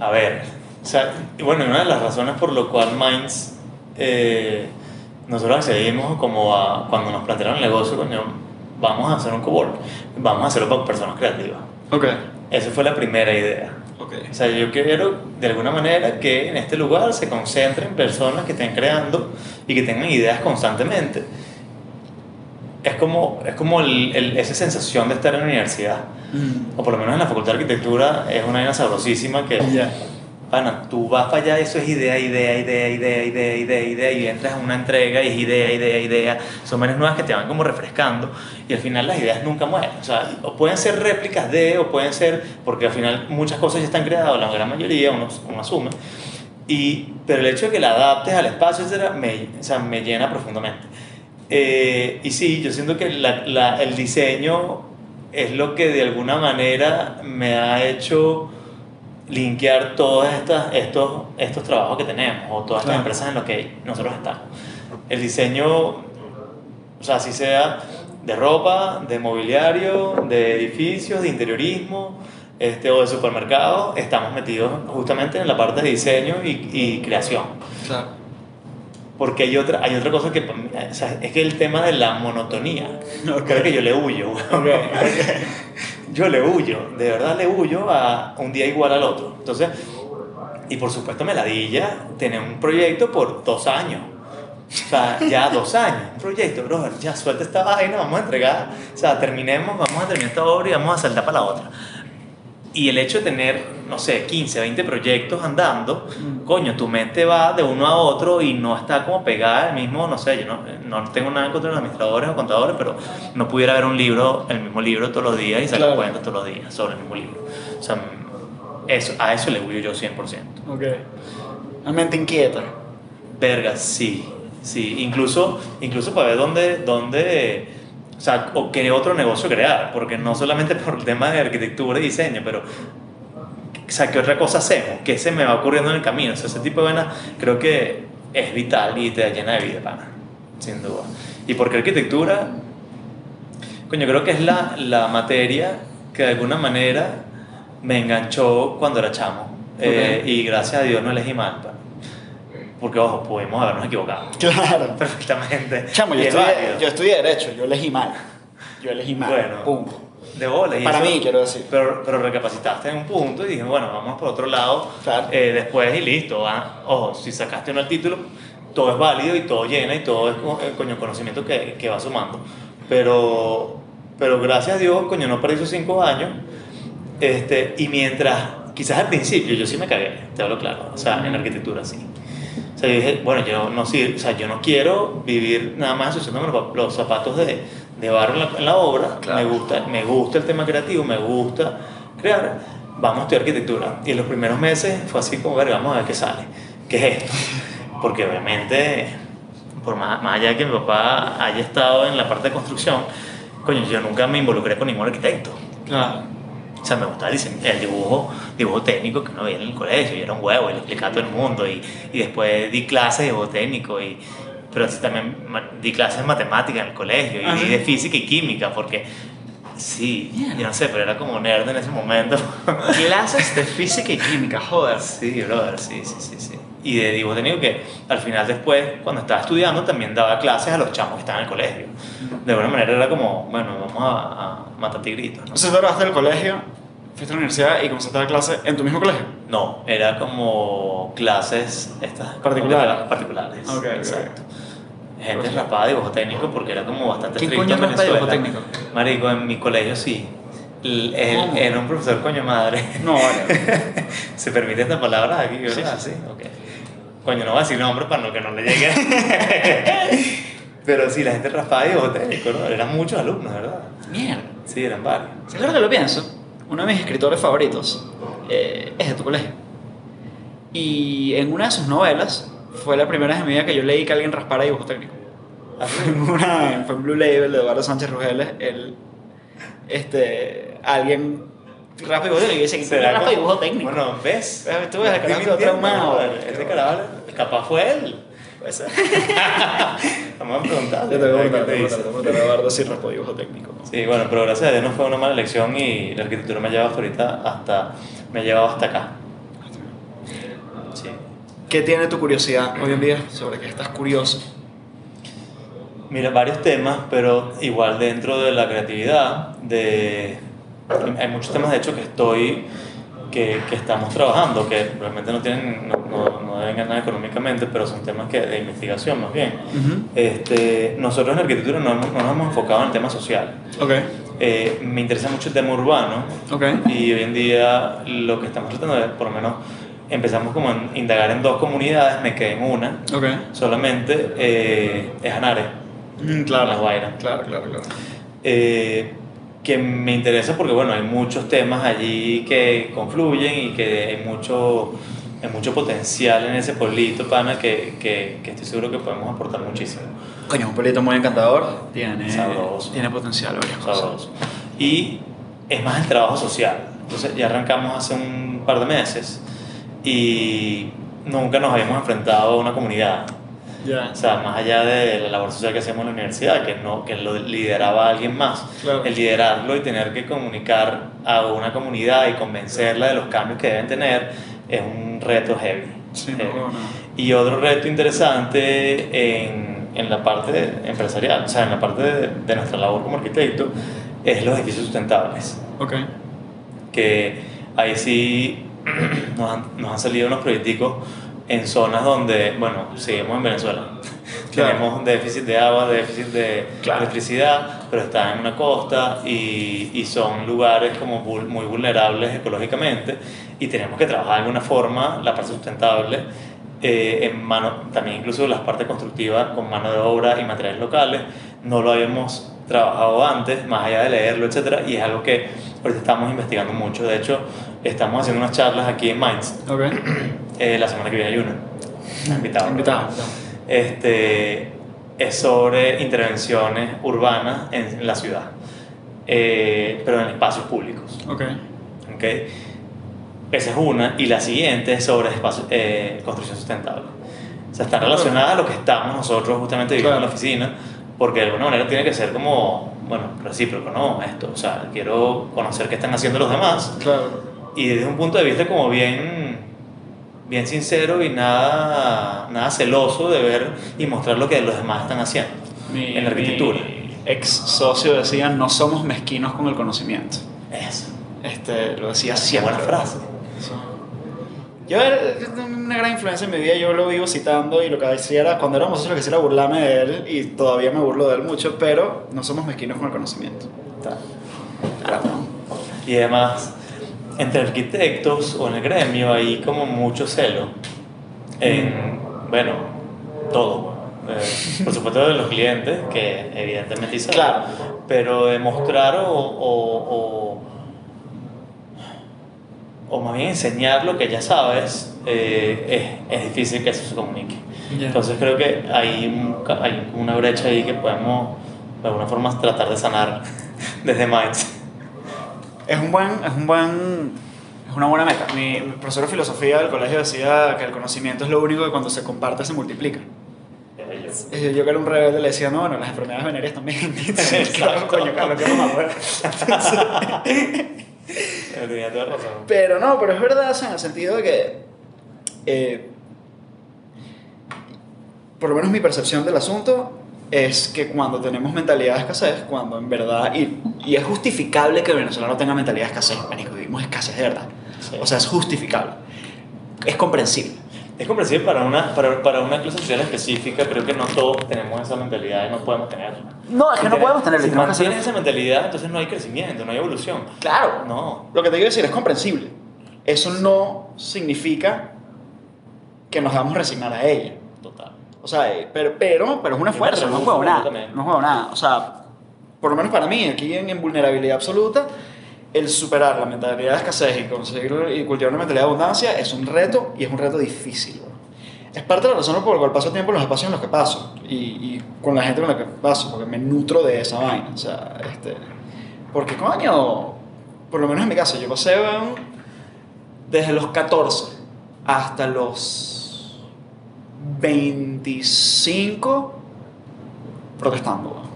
Speaker 2: a ver. O sea, bueno, una de las razones por lo cual Minds, eh, nosotros accedimos como a, cuando nos plantearon el negocio, coño, vamos a hacer un cowork, vamos a hacerlo para personas creativas.
Speaker 1: Ok.
Speaker 2: Esa fue la primera idea.
Speaker 1: Ok.
Speaker 2: O sea, yo quiero de alguna manera que en este lugar se concentren personas que estén creando y que tengan ideas constantemente. Es como, es como el- el- esa sensación de estar en la universidad,
Speaker 1: Mm.
Speaker 2: o por lo menos en la facultad de arquitectura, es una idea sabrosísima que,
Speaker 1: Ya.
Speaker 2: Pana, tú vas para allá eso es idea, idea, idea, idea, idea, idea, idea, y entras a una entrega y es idea, idea, idea. Son menos nuevas que te van como refrescando y al final las ideas nunca mueren. O sea, o pueden ser réplicas de, o pueden ser, porque al final muchas cosas ya están creadas, la gran mayoría, uno, uno asume. Y, pero el hecho de que la adaptes al espacio, etcétera, me, o sea, me llena profundamente. Eh, y sí, yo siento que la- la- el diseño es lo que de alguna manera me ha hecho linkear todos estos, estos trabajos que tenemos o todas estas
Speaker 1: Claro.
Speaker 2: empresas en las que nosotros estamos. El diseño, o sea, si sea de ropa, de mobiliario, de edificios, de interiorismo este, o de supermercados, estamos metidos justamente en la parte de diseño y, y creación.
Speaker 1: Claro.
Speaker 2: Porque hay otra, hay otra cosa que, o sea, es que el tema de la monotonía, creo que yo le huyo. Yo le huyo, de verdad le huyo a un día igual al otro. Entonces, y por supuesto me ladilla tener un proyecto por dos años. O sea, ya dos años, un proyecto, bro, ya suelta esta vaina, vamos a entregar, o sea, terminemos, vamos a terminar esta obra y vamos a saltar para la otra. Y el hecho de tener, no sé, 15, 20 proyectos andando, coño, tu mente va de uno a otro y no está como pegada el mismo, no sé, yo no, no tengo nada contra los administradores o contadores, pero no pudiera ver un libro, el mismo libro todos los días y sacar
Speaker 1: Claro.
Speaker 2: cuentas todos los días sobre el mismo libro. O sea, eso, a eso le huyo yo 100%.
Speaker 1: Ok. Una mente inquieta.
Speaker 2: Verga, sí, sí. Incluso, incluso para ver dónde, dónde, o sea, o qué otro negocio crear, porque no solamente por el tema de arquitectura y diseño, pero, o sea, qué otra cosa hacemos, qué se me va ocurriendo en el camino. O sea, ese tipo de vaina creo que es vital y te llena de vida, pana, sin duda. Y porque arquitectura, coño, creo que es la, la materia que de alguna manera me enganchó cuando era chamo. Eh,
Speaker 1: Ok.
Speaker 2: y gracias a Dios no elegí mal, pana. Porque, ojo, pudimos habernos equivocado
Speaker 1: Claro.
Speaker 2: perfectamente.
Speaker 1: Chamo, yo estudié, yo estudié Derecho, yo elegí mal. Yo elegí mal.
Speaker 2: Bueno.
Speaker 1: Punto.
Speaker 2: De bola. y
Speaker 1: Para
Speaker 2: eso-
Speaker 1: mí, quiero decir.
Speaker 2: Pero, pero recapacitaste en un punto y dije, bueno, vamos por otro lado
Speaker 1: Claro.
Speaker 2: eh, después y listo. va. Ojo, si sacaste uno el título, todo es válido y todo llena y todo es eh, coño, conocimiento que, que va sumando. Pero, pero gracias a Dios, coño, no perdí esos cinco años. Este, y mientras, quizás al principio yo sí me cagué, te hablo claro, o sea, en arquitectura sí. O sea, yo dije, bueno, yo no, sir- o sea, yo no quiero vivir nada más asociándome los, los zapatos de, de barro en la, en la obra.
Speaker 1: Claro.
Speaker 2: Me, gusta, me gusta el tema creativo, me gusta crear. Vamos a estudiar arquitectura. Y en los primeros meses fue así como, verga, vamos a ver qué sale. ¿Qué es esto? Porque obviamente, por más, más allá de que mi papá haya estado en la parte de construcción, coño, yo nunca me involucré con ningún arquitecto.
Speaker 1: Claro.
Speaker 2: O sea, me gustaba el, dise- el dibujo, dibujo técnico que uno veía en el colegio, y era un huevo, y lo explicaba a todo el mundo, y, y después di clases de dibujo técnico, y, pero sí también di clases de matemática en el colegio, y di de física y química, porque sí, yo no sé, pero era como nerd en ese momento.
Speaker 1: Clases de física y química, joder.
Speaker 2: sí, brother, sí, sí, sí, sí. Y de dibujo técnico que al final después, cuando estaba estudiando, también daba clases a los chamos que estaban en el colegio. De alguna manera era como, bueno, vamos a, a matar tigritos, ¿no?
Speaker 1: Tú grabaste del colegio, fuiste a la universidad y comenzaste a dar clase en tu mismo colegio.
Speaker 2: No, era como clases estas
Speaker 1: Particulares.
Speaker 2: particulares.
Speaker 1: Ok, ok.
Speaker 2: exacto. Gente de dibujo técnico porque era como bastante
Speaker 1: ¿Quién
Speaker 2: estricto
Speaker 1: coño
Speaker 2: en
Speaker 1: dibujo técnico?
Speaker 2: Marico, en mi colegio sí. L- él-
Speaker 1: ¿Cómo?
Speaker 2: era un profesor coño madre.
Speaker 1: No, vale.
Speaker 2: ¿Se permite esta palabra aquí, verdad?
Speaker 1: Sí,
Speaker 2: Sí, ok. Coño, no voy a decir nombre para no, que no le llegue. Pero sí, la gente raspada de dibujo técnico, ¿no? Eran muchos alumnos, ¿verdad?
Speaker 1: Mierda.
Speaker 2: Sí, eran varios.
Speaker 1: ¿Sabes ahora que lo pienso? Uno de mis escritores favoritos eh, es de tu colegio. Y en una de sus novelas fue la primera vez en mi vida que yo leí que alguien raspara dibujo técnico. Una, fue en Blue Label de Eduardo Sánchez Rugeles. Él, este, alguien raspa dibujo técnico y dice que
Speaker 2: ¿Será
Speaker 1: raspa dibujo técnico.
Speaker 2: Bueno, ¿ves?
Speaker 1: Eh, tú ves, el carajo traumado.
Speaker 2: ¿no? Ese carajo, capaz fue él. Vamos a preguntar.
Speaker 1: Yo te voy a
Speaker 2: ¿Qué
Speaker 1: preguntar, a Eduardo si raspó dibujo técnico.
Speaker 2: Sí, bueno, pero gracias a Dios no fue una mala elección y la arquitectura me ha llevado hasta ahorita hasta, me ha llevado hasta acá.
Speaker 1: ¿Qué tiene tu curiosidad hoy en día sobre qué estás curioso?
Speaker 2: Mira, varios temas, pero igual dentro de la creatividad, de... hay muchos temas de hecho que estoy, que, que estamos trabajando, que realmente no, tienen, no, no, no deben ganar económicamente, pero son temas que, de investigación más bien. Este, nosotros en arquitectura no, hemos- no nos hemos enfocado en el tema social.
Speaker 1: Ok,
Speaker 2: Eh, me interesa mucho el tema urbano
Speaker 1: ok.
Speaker 2: y hoy en día lo que estamos tratando de, por lo menos, empezamos como a indagar en dos comunidades, me quedé en una,
Speaker 1: Ok.
Speaker 2: solamente eh, es Anare.
Speaker 1: Mm, claro.
Speaker 2: La Guaira.
Speaker 1: Claro, claro, claro.
Speaker 2: eh, que me interesa porque bueno, hay muchos temas allí que confluyen y que hay mucho, hay mucho potencial en ese pueblito, pana, que, que, que estoy seguro que podemos aportar muchísimo.
Speaker 1: Coño, es un pelito muy encantador. Tiene,
Speaker 2: Sabroso.
Speaker 1: tiene potencial, varias cosas.
Speaker 2: Sabroso. Y es más el trabajo social. Entonces ya arrancamos hace un par de meses y nunca nos habíamos enfrentado a una comunidad.
Speaker 1: Ya.
Speaker 2: O sea, más allá de la labor social que hacemos en la universidad, que, no, que lo lideraba alguien más,
Speaker 1: Claro.
Speaker 2: el liderarlo y tener que comunicar a una comunidad y convencerla de los cambios que deben tener es un reto heavy.
Speaker 1: Sí,
Speaker 2: Heavy.
Speaker 1: no, no.
Speaker 2: Y otro reto interesante en, en la parte empresarial, o sea, en la parte de, de nuestra labor como arquitecto, es los edificios sustentables.
Speaker 1: Ok.
Speaker 2: Que ahí sí nos han, nos han salido unos proyecticos en zonas donde, bueno, seguimos en Venezuela.
Speaker 1: Claro.
Speaker 2: Tenemos déficit de agua, déficit de
Speaker 1: Claro.
Speaker 2: electricidad, pero están en una costa y, y son lugares como muy vulnerables ecológicamente y tenemos que trabajar de alguna forma la parte sustentable eh, en mano, también incluso las partes constructivas con mano de obra y materiales locales. No lo habíamos trabajado antes, más allá de leerlo, etcétera, y es algo que ahorita estamos investigando mucho. De hecho, estamos haciendo unas charlas aquí en Mainz. Eh, la semana que viene hay una. Invitado.
Speaker 1: Invitado.
Speaker 2: Este, es sobre intervenciones urbanas en, la ciudad, eh, pero en espacios públicos.
Speaker 1: Ok.
Speaker 2: ¿ok? Esa es una. Y la siguiente es sobre espacio- eh, construcción sustentable. O sea, está relacionada a lo que estamos nosotros justamente viviendo en la
Speaker 1: Claro.
Speaker 2: oficina, porque de alguna manera tiene que ser como, bueno, recíproco, ¿no? Esto, o sea, quiero conocer qué están haciendo los demás
Speaker 1: Claro.
Speaker 2: y desde un punto de vista como bien, bien sincero y nada, nada celoso de ver y mostrar lo que los demás están haciendo
Speaker 1: Mi-
Speaker 2: en la arquitectura.
Speaker 1: mi ex socio decía, no somos mezquinos con el conocimiento.
Speaker 2: Eso.
Speaker 1: Este, lo decía siempre.
Speaker 2: buena frase.
Speaker 1: Eso. Yo era una gran influencia en mi vida, yo lo vivo citando y lo que decía era, cuando éramos socios lo que hacía era burlarme de él y todavía me burlo de él mucho, pero no somos mezquinos con el conocimiento. Claro.
Speaker 2: Y además, entre arquitectos o en el gremio hay como mucho celo en, bueno, todo. Eh, por supuesto de los clientes, que evidentemente saben,
Speaker 1: Claro.
Speaker 2: pero demostrar o, o, o, o más bien enseñar lo que ya sabes, eh, es, es difícil que eso se comunique.
Speaker 1: Ya.
Speaker 2: Entonces creo que hay, un hay una brecha ahí que podemos de alguna forma tratar de sanar desde Minds.
Speaker 1: Es un buen, es un buen, es una buena meta. Mi, mi profesor de filosofía del colegio decía que el conocimiento es lo único que cuando se comparte se multiplica. Y Yo que era un rebelde le decía, no, bueno, las enfermedades venéreas también. claro, coño, Carlos, qué mamá, güey.
Speaker 2: Tenía toda razón.
Speaker 1: Pero no, pero es verdad, o sea, en el sentido de que, eh, por lo menos mi percepción del asunto es que cuando tenemos mentalidad de escasez, cuando en verdad, y, y es justificable que el venezolano tenga mentalidad de escasez, marico, vivimos escasez de verdad.
Speaker 2: Sí.
Speaker 1: O sea, es justificable. Es comprensible.
Speaker 2: Es comprensible para una, para, para una clase social específica, creo que no todos tenemos esa mentalidad y no podemos tenerla.
Speaker 1: No, es que no podemos tenerla,
Speaker 2: Si
Speaker 1: hacer-
Speaker 2: mantienes esa mentalidad, entonces no hay crecimiento, no hay evolución.
Speaker 1: Claro.
Speaker 2: No.
Speaker 1: Lo que te quiero decir es comprensible. Eso no significa que nos vamos a resignar a ella.
Speaker 2: Total.
Speaker 1: O sea, eh, pero, pero, pero es un esfuerzo, no juego nada. No juego nada. O sea, por lo menos para mí, aquí en, en vulnerabilidad absoluta, el superar la mentalidad de escasez y conseguir y cultivar una mentalidad de abundancia es un reto y es un reto difícil. Es parte de la razón por la cual paso tiempo en los espacios en los que paso y, con la gente con la que paso, porque me nutro de esa vaina. O sea, este, porque coño, por lo menos en mi caso, yo pasé desde los 14 hasta los 25 protestando.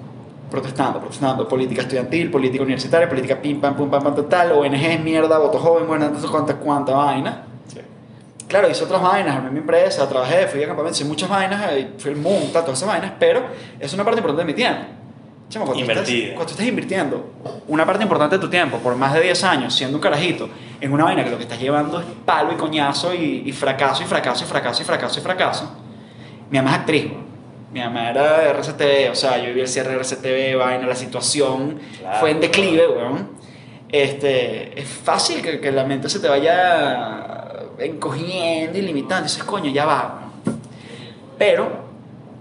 Speaker 1: Protestando, protestando, política estudiantil, política universitaria, política pim, pam, pum, pam, pam, tal, tal, ONG, mierda, voto joven, bueno, entonces cuánta, cuánta vaina.
Speaker 2: Sí.
Speaker 1: Claro, hice otras vainas, armé mi empresa, trabajé, fui a campamentos, hice muchas vainas, eh, fui al mundo, tal, todas esas vainas, pero es una parte importante de mi tiempo. Chamo, cuando, estás, cuando estás invirtiendo una parte importante de tu tiempo por más de 10 años siendo un carajito en una vaina que lo que estás llevando es palo y coñazo y, y fracaso y fracaso y fracaso y fracaso y fracaso. Mi mamá es actriz. Mi mamá era de RCTV, o sea, yo viví el cierre de RCTV, vaina, la situación
Speaker 2: Claro.
Speaker 1: fue en declive, weón. Este, es fácil que, que la mente se te vaya encogiendo y limitando. Dices, coño, ya va. Pero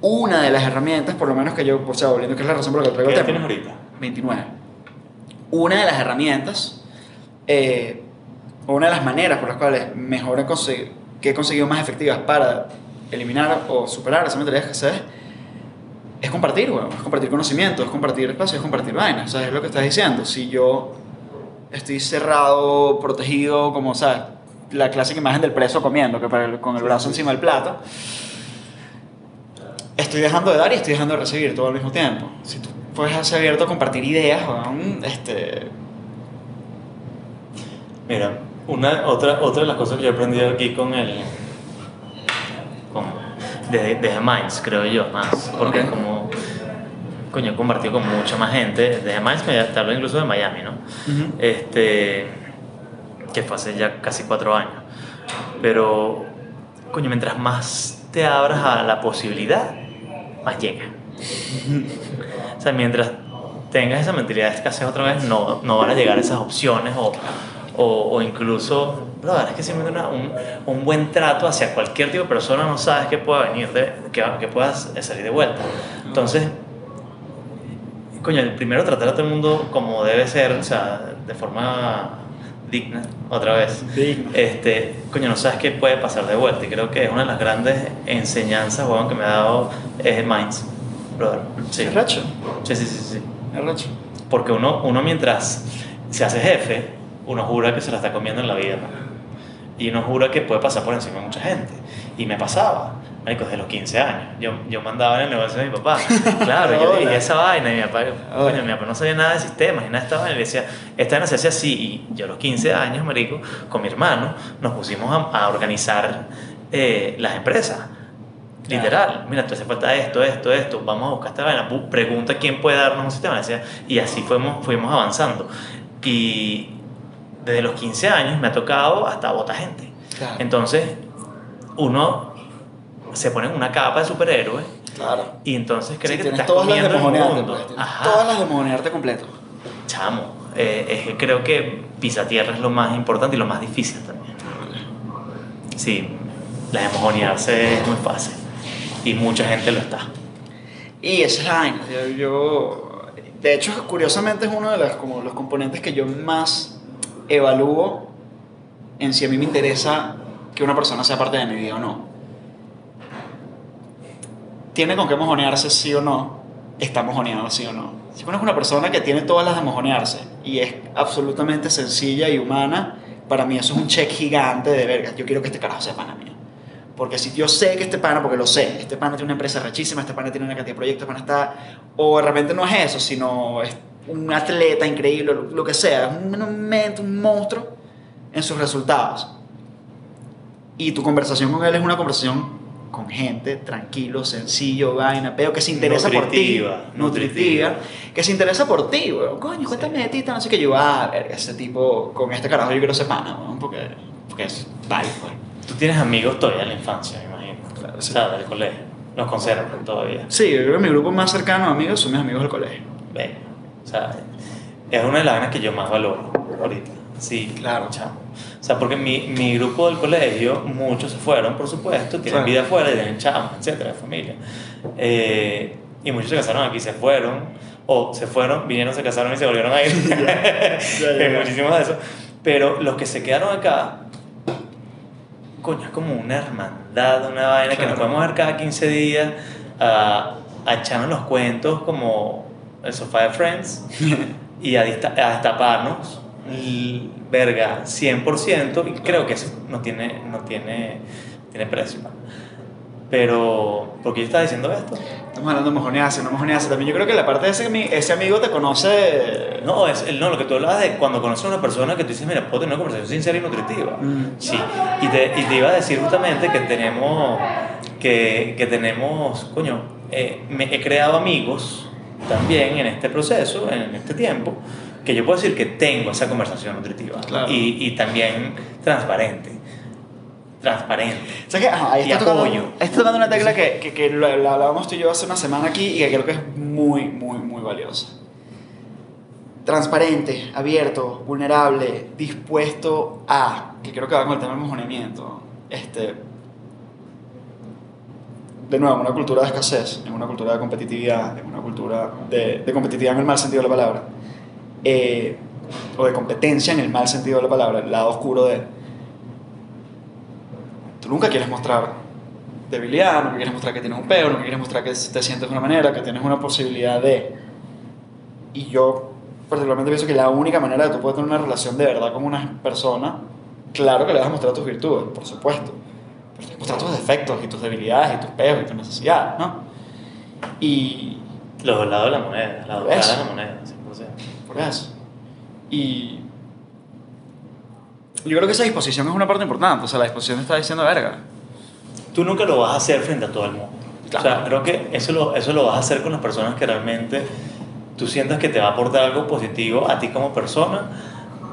Speaker 1: una de las herramientas, por lo menos que yo, o sea, volviendo que es la razón por la que traigo
Speaker 2: ¿Qué
Speaker 1: el tema.
Speaker 2: tienes ahorita?
Speaker 1: 29. Una de las herramientas, eh, o una de las maneras por las cuales mejor he que he conseguido más efectivas para eliminar o superar esa mentalidad de escasez es compartir, weón. Es compartir conocimiento, es compartir espacio, es compartir vainas. O sea, es lo que estás diciendo. Si yo estoy cerrado, protegido, como, ¿sabes? La clásica imagen del preso comiendo, que para el- con el brazo encima del plato. Estoy dejando de dar y estoy dejando de recibir todo al mismo tiempo. Si tú puedes ser abierto a compartir ideas, weón, este,
Speaker 2: Mira, una, otra, otra de las cosas que yo he aprendido aquí con el, desde, desde Minds, creo yo, más. Porque
Speaker 1: Ok.
Speaker 2: como, coño, he compartido con mucha más gente. Desde Minds, me te hablo incluso de Miami, ¿no? Este, que fue hace ya casi cuatro años. Pero, coño, mientras más te abras a la posibilidad, más llega. O sea, mientras tengas esa mentalidad de escasez otra vez, no, no van a llegar esas opciones o, o, o incluso, brother, es que simplemente una- un, un buen trato hacia cualquier tipo de persona no sabes que pueda venir, de, que, que puedas salir de vuelta. Entonces, coño, el primero tratar a todo el mundo como debe ser, o sea, de forma digna, otra vez.
Speaker 1: Digna.
Speaker 2: Este, coño, no sabes qué puede pasar de vuelta. Y creo que es una de las grandes enseñanzas, weón, que me ha dado es Minds, brother. Sí.
Speaker 1: Es racho.
Speaker 2: Sí, sí, sí, sí.
Speaker 1: Es racho.
Speaker 2: Porque uno, uno mientras se hace jefe, uno jura que se la está comiendo en la vida, ¿no? Y uno jura que puede pasar por encima de mucha gente. Y me pasaba, marico, desde los 15 años. Yo, yo mandaba en el negocio de mi papá. Claro, yo
Speaker 1: Hola.
Speaker 2: esa vaina y mi papá, coño, mi papá no sabía nada de sistemas y nada de esta vaina. Y le decía, esta vaina se hace así. Y yo a los 15 años, marico, con mi hermano, nos pusimos a, a organizar eh, las empresas.
Speaker 1: Claro.
Speaker 2: Literal, mira, te hace falta esto, esto, esto, vamos a buscar esta vaina, pregunta quién puede darnos un sistema, y así fuimos, fuimos avanzando. Y desde los 15 años me ha tocado hasta botar gente.
Speaker 1: Claro.
Speaker 2: Entonces, uno se pone en una capa de superhéroe
Speaker 1: Claro.
Speaker 2: y entonces cree
Speaker 1: Sí,
Speaker 2: que te estás
Speaker 1: todas las
Speaker 2: comiendo el
Speaker 1: mojonearte,
Speaker 2: mundo.
Speaker 1: pues. Todas las de mojonearte completo.
Speaker 2: Chamo, eh, es que creo que pisa tierra es lo más importante y lo más difícil también. Sí, la de mojonearse es muy fácil y mucha gente lo está.
Speaker 1: Y esa es la vaina. Yo, yo- de hecho, curiosamente es uno de los, como los componentes que yo más evalúo en si a mí me interesa que una persona sea parte de mi vida o no. Tiene con qué mojonearse sí o no, está mojoneado sí o no. Si conozco una persona que tiene todas las de mojonearse y es absolutamente sencilla y humana, para mí eso es un check gigante de verga. Yo quiero que este carajo sea pana mío. Porque si yo sé que este pana, porque lo sé, este pana tiene una empresa rachísima, este pana tiene una cantidad de proyectos, este pana. O de repente no es eso, sino es un atleta increíble, lo, lo que sea, es un, mente, un monstruo en sus resultados. Y tu conversación con él es una conversación con gente, tranquilo, sencillo, vaina, pero que se interesa
Speaker 2: Nutritiva,
Speaker 1: por ti. Nutritiva. Que se interesa por ti, weón. Coño, cuéntame de ti, no sé qué. Yo, ah, verga, ese tipo, con este carajo yo quiero ser pana, weón, porque, porque es vale, pues.
Speaker 2: Tú tienes amigos todavía de la infancia, me imagino.
Speaker 1: Claro,
Speaker 2: o
Speaker 1: sí.
Speaker 2: sea, del colegio. Los conservan todavía.
Speaker 1: Sí, yo creo que mi grupo más cercano de amigos son mis amigos del colegio.
Speaker 2: Bello. O sea, es una de las ganas que yo más valoro ahorita. Sí,
Speaker 1: Claro.
Speaker 2: chamo. O sea, porque mi, mi grupo del colegio, muchos se fueron, por supuesto, tienen vida afuera, tienen chamos, etcétera, familia. Eh, y muchos se casaron aquí, se fueron, o se fueron, vinieron, se casaron y se volvieron a ir. muchísimos de esos. Pero los que se quedaron acá, coño, es como una hermandad, una vaina que nos podemos ver cada 15 días a, a echarnos los cuentos como el sofá de Friends y a, a destaparnos, verga, 100%, y creo que eso no tiene, no tiene, tiene precio. Pero, ¿por qué yo estaba diciendo esto?
Speaker 1: Estamos hablando de mojonearse, no mojonearse. También yo creo que la parte de ese, ese amigo te conoce.
Speaker 2: No, es, no, lo que tú hablabas de cuando conoces a una persona que tú dices, mira, puedo tener una conversación sincera y nutritiva.
Speaker 1: Mm.
Speaker 2: Sí, y te, y te iba a decir justamente que tenemos, que, que tenemos, coño, eh, me, he creado amigos también en este proceso, en este tiempo, que yo puedo decir que tengo esa conversación nutritiva
Speaker 1: Claro.
Speaker 2: y, y también transparente. Transparente.
Speaker 1: O sea que, ajá, ahí
Speaker 2: Y
Speaker 1: está tocando,
Speaker 2: apoyo.
Speaker 1: está tocando una tecla que, que, que hablábamos tú y yo hace una semana aquí y que creo que es muy, muy, muy valiosa. Transparente, abierto, vulnerable, dispuesto a, que creo que va con el tema del mojoneamiento. Este, de nuevo, en una cultura de escasez, en una cultura de competitividad, en una cultura de, competitividad en el mal sentido de la palabra, eh, o de competencia en el mal sentido de la palabra, el lado oscuro de tú nunca quieres mostrar debilidad, nunca quieres mostrar que tienes un peo, nunca quieres mostrar que te sientes de una manera, que tienes una posibilidad de... Y yo particularmente pienso que la única manera de tú poder tener una relación de verdad con una persona, claro que le vas a mostrar tus virtudes, por supuesto, mostrar tus defectos y tus debilidades y tus peos y tus necesidades, ¿no? Y
Speaker 2: Los dos lados de la moneda, las dos caras de la moneda, 100%.
Speaker 1: por eso. Y yo creo que esa disposición es una parte importante, o sea, la disposición está diciendo, verga,
Speaker 2: tú nunca lo vas a hacer frente a todo el mundo. O sea, creo que eso lo, eso lo vas a hacer con las personas que realmente tú sientas que te va a aportar algo positivo a ti como persona,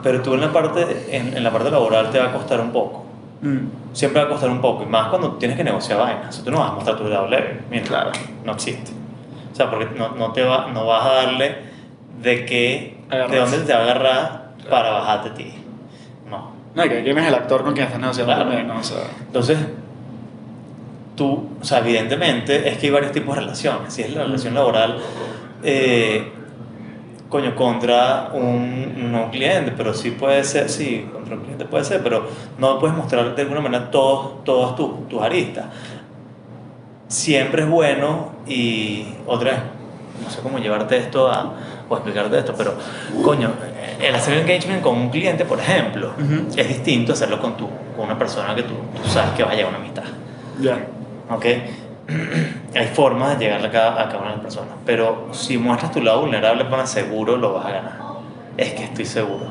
Speaker 2: pero tú en la parte, en, en la parte laboral te va a costar un poco.
Speaker 1: Mm.
Speaker 2: Siempre va a costar un poco, y más cuando tienes que negociar vainas. Tú no vas a mostrar tu lado leve. Mira,
Speaker 1: Claro.
Speaker 2: no existe. O sea, porque no, no, te va, no vas a darle de qué, de dónde te va a agarrar para bajarte a ti. No.
Speaker 1: No, que quién es el actor con quien estás negociando
Speaker 2: Claro.
Speaker 1: también, ¿no? O sea,
Speaker 2: Entonces, tú, o sea, evidentemente es que hay varios tipos de relaciones. Si es la relación laboral, eh, coño, contra un, no un cliente, pero sí puede ser, sí, contra un cliente puede ser, pero no puedes mostrar de alguna manera todos, todos tus, tus aristas. Siempre es bueno y otra vez, no sé cómo llevarte esto a, o explicarte esto, pero coño, el hacer engagement con un cliente, por ejemplo,
Speaker 1: Ujú.
Speaker 2: es distinto a hacerlo con, tu, con una persona que tú, tú sabes que va a una amistad.
Speaker 1: ya.
Speaker 2: ¿ok? Hay formas de llegarle a cada, a cada una de las personas, pero si muestras tu lado vulnerable, pana, seguro lo vas a ganar. Es que estoy seguro.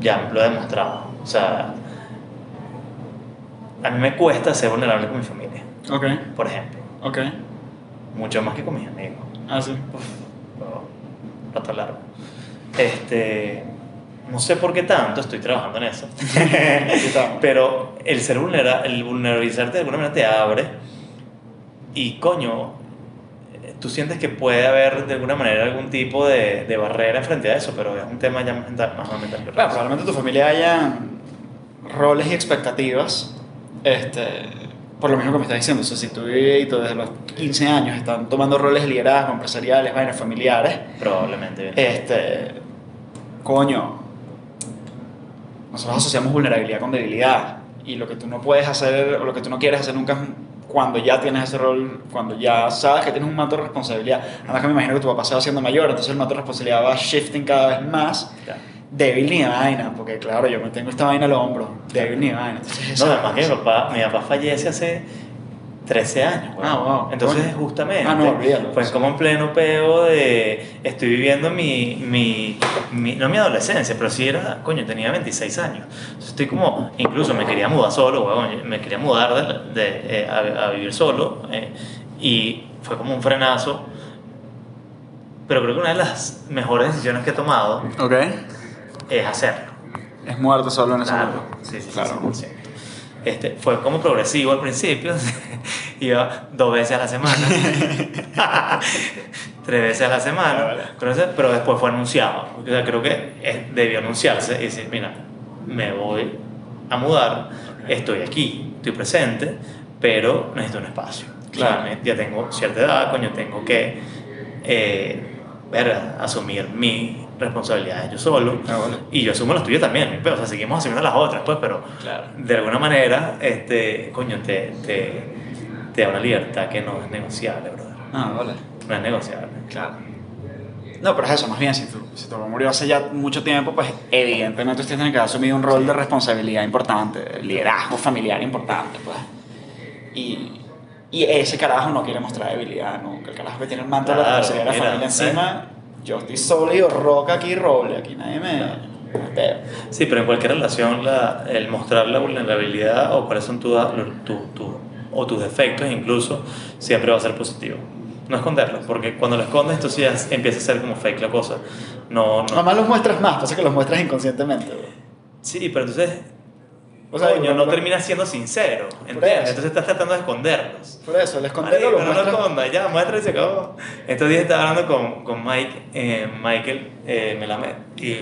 Speaker 2: Ya lo he demostrado. O sea, a mí me cuesta ser vulnerable con mi familia, por ejemplo.
Speaker 1: ok.
Speaker 2: Mucho más que con mis amigos.
Speaker 1: Ah, sí.
Speaker 2: Pero, rato largo. Este, no sé por qué tanto, estoy trabajando en eso. Pero el ser vulnerable, el vulnerabilizarte de alguna manera te abre y coño, tú sientes que puede haber de alguna manera algún tipo de, de barrera frente a eso, pero es un tema ya más mental. Más mental que cosa.
Speaker 1: probablemente en tu familia haya roles y expectativas, este, por lo mismo que me estás diciendo. O sea, si tú y tú desde los 15 años están tomando roles de liderazgo, empresariales, vainas familiares,
Speaker 2: Probablemente.
Speaker 1: este, coño, nosotros asociamos vulnerabilidad con debilidad. Y lo que tú no puedes hacer, o lo que tú no quieres hacer nunca es cuando ya tienes ese rol, cuando ya sabes que tienes un manto de responsabilidad. Además que me imagino que tu papá se va haciendo mayor, entonces el manto de responsabilidad va shifting cada vez más.
Speaker 2: Ya.
Speaker 1: Débil ni de vaina, porque claro, yo me tengo esta vaina al hombro. Débil ni de vaina. Entonces,
Speaker 2: No, además que mi papá, mi papá fallece hace 13 años. weón.
Speaker 1: Ah, wow.
Speaker 2: Entonces,
Speaker 1: Coño.
Speaker 2: justamente,
Speaker 1: Ah, no, olvídalo.
Speaker 2: fue como en pleno peo de. Estoy viviendo mi, mi, mi- No mi adolescencia, pero sí era. Coño, tenía 26 años. Entonces, estoy como. Incluso me quería mudar solo, weón. Me quería mudar de, de, eh, a, a vivir solo. eh, y fue como un frenazo. Pero creo que una de las mejores decisiones que he tomado
Speaker 1: Ok.
Speaker 2: es hacerlo.
Speaker 1: Es muerto solo en ese
Speaker 2: Claro,
Speaker 1: momento.
Speaker 2: sí, sí, sí,
Speaker 1: Claro.
Speaker 2: 100%. Este, fue como progresivo al principio, iba dos veces a la semana, tres veces a la semana,
Speaker 1: Vale.
Speaker 2: pero después fue anunciado. O sea, creo que debió anunciarse y decir, mira, me voy a mudar, estoy aquí, estoy presente, pero necesito un espacio.
Speaker 1: Claro.
Speaker 2: Ya tengo cierta edad, coño, tengo que eh, asumir mi responsabilidad yo solo.
Speaker 1: Ah, vale.
Speaker 2: Y yo asumo las tuyas también, pero, o sea, seguimos asumiendo las otras, pues, pero
Speaker 1: Claro.
Speaker 2: de alguna manera, este, coño, te, te, te da una libertad que no es negociable, brother.
Speaker 1: Ah, vale.
Speaker 2: No es negociable.
Speaker 1: Claro. No, pero es eso, más bien, si tu, si tu murió hace ya mucho tiempo, pues evidentemente usted tiene que asumir un rol de responsabilidad importante, de liderazgo familiar importante, pues. Y, y ese carajo no quiere mostrar debilidad, nunca. El carajo que tiene el manto
Speaker 2: Claro,
Speaker 1: de la familia encima, yo estoy sólido, roca aquí, roble, aquí nadie me... pega.
Speaker 2: Sí, pero en cualquier relación, la, el mostrar la vulnerabilidad o cuáles son tus tu, tu- o tus defectos incluso, siempre va a ser positivo. No esconderlos, porque cuando lo escondes, entonces ya empieza a ser como fake la cosa. No, no.
Speaker 1: Nomás los muestras más, pasa que los muestras inconscientemente. bro.
Speaker 2: Sí, pero entonces,
Speaker 1: O sea,
Speaker 2: coño, no terminas siendo sincero. ¿entiendes? Entonces estás tratando de esconderlos.
Speaker 1: Por eso, el esconderlo lo
Speaker 2: no lo escondas, ya, muestra y se acabó. Estos días estaba hablando con, con Mike, eh, Michael eh, Melamed y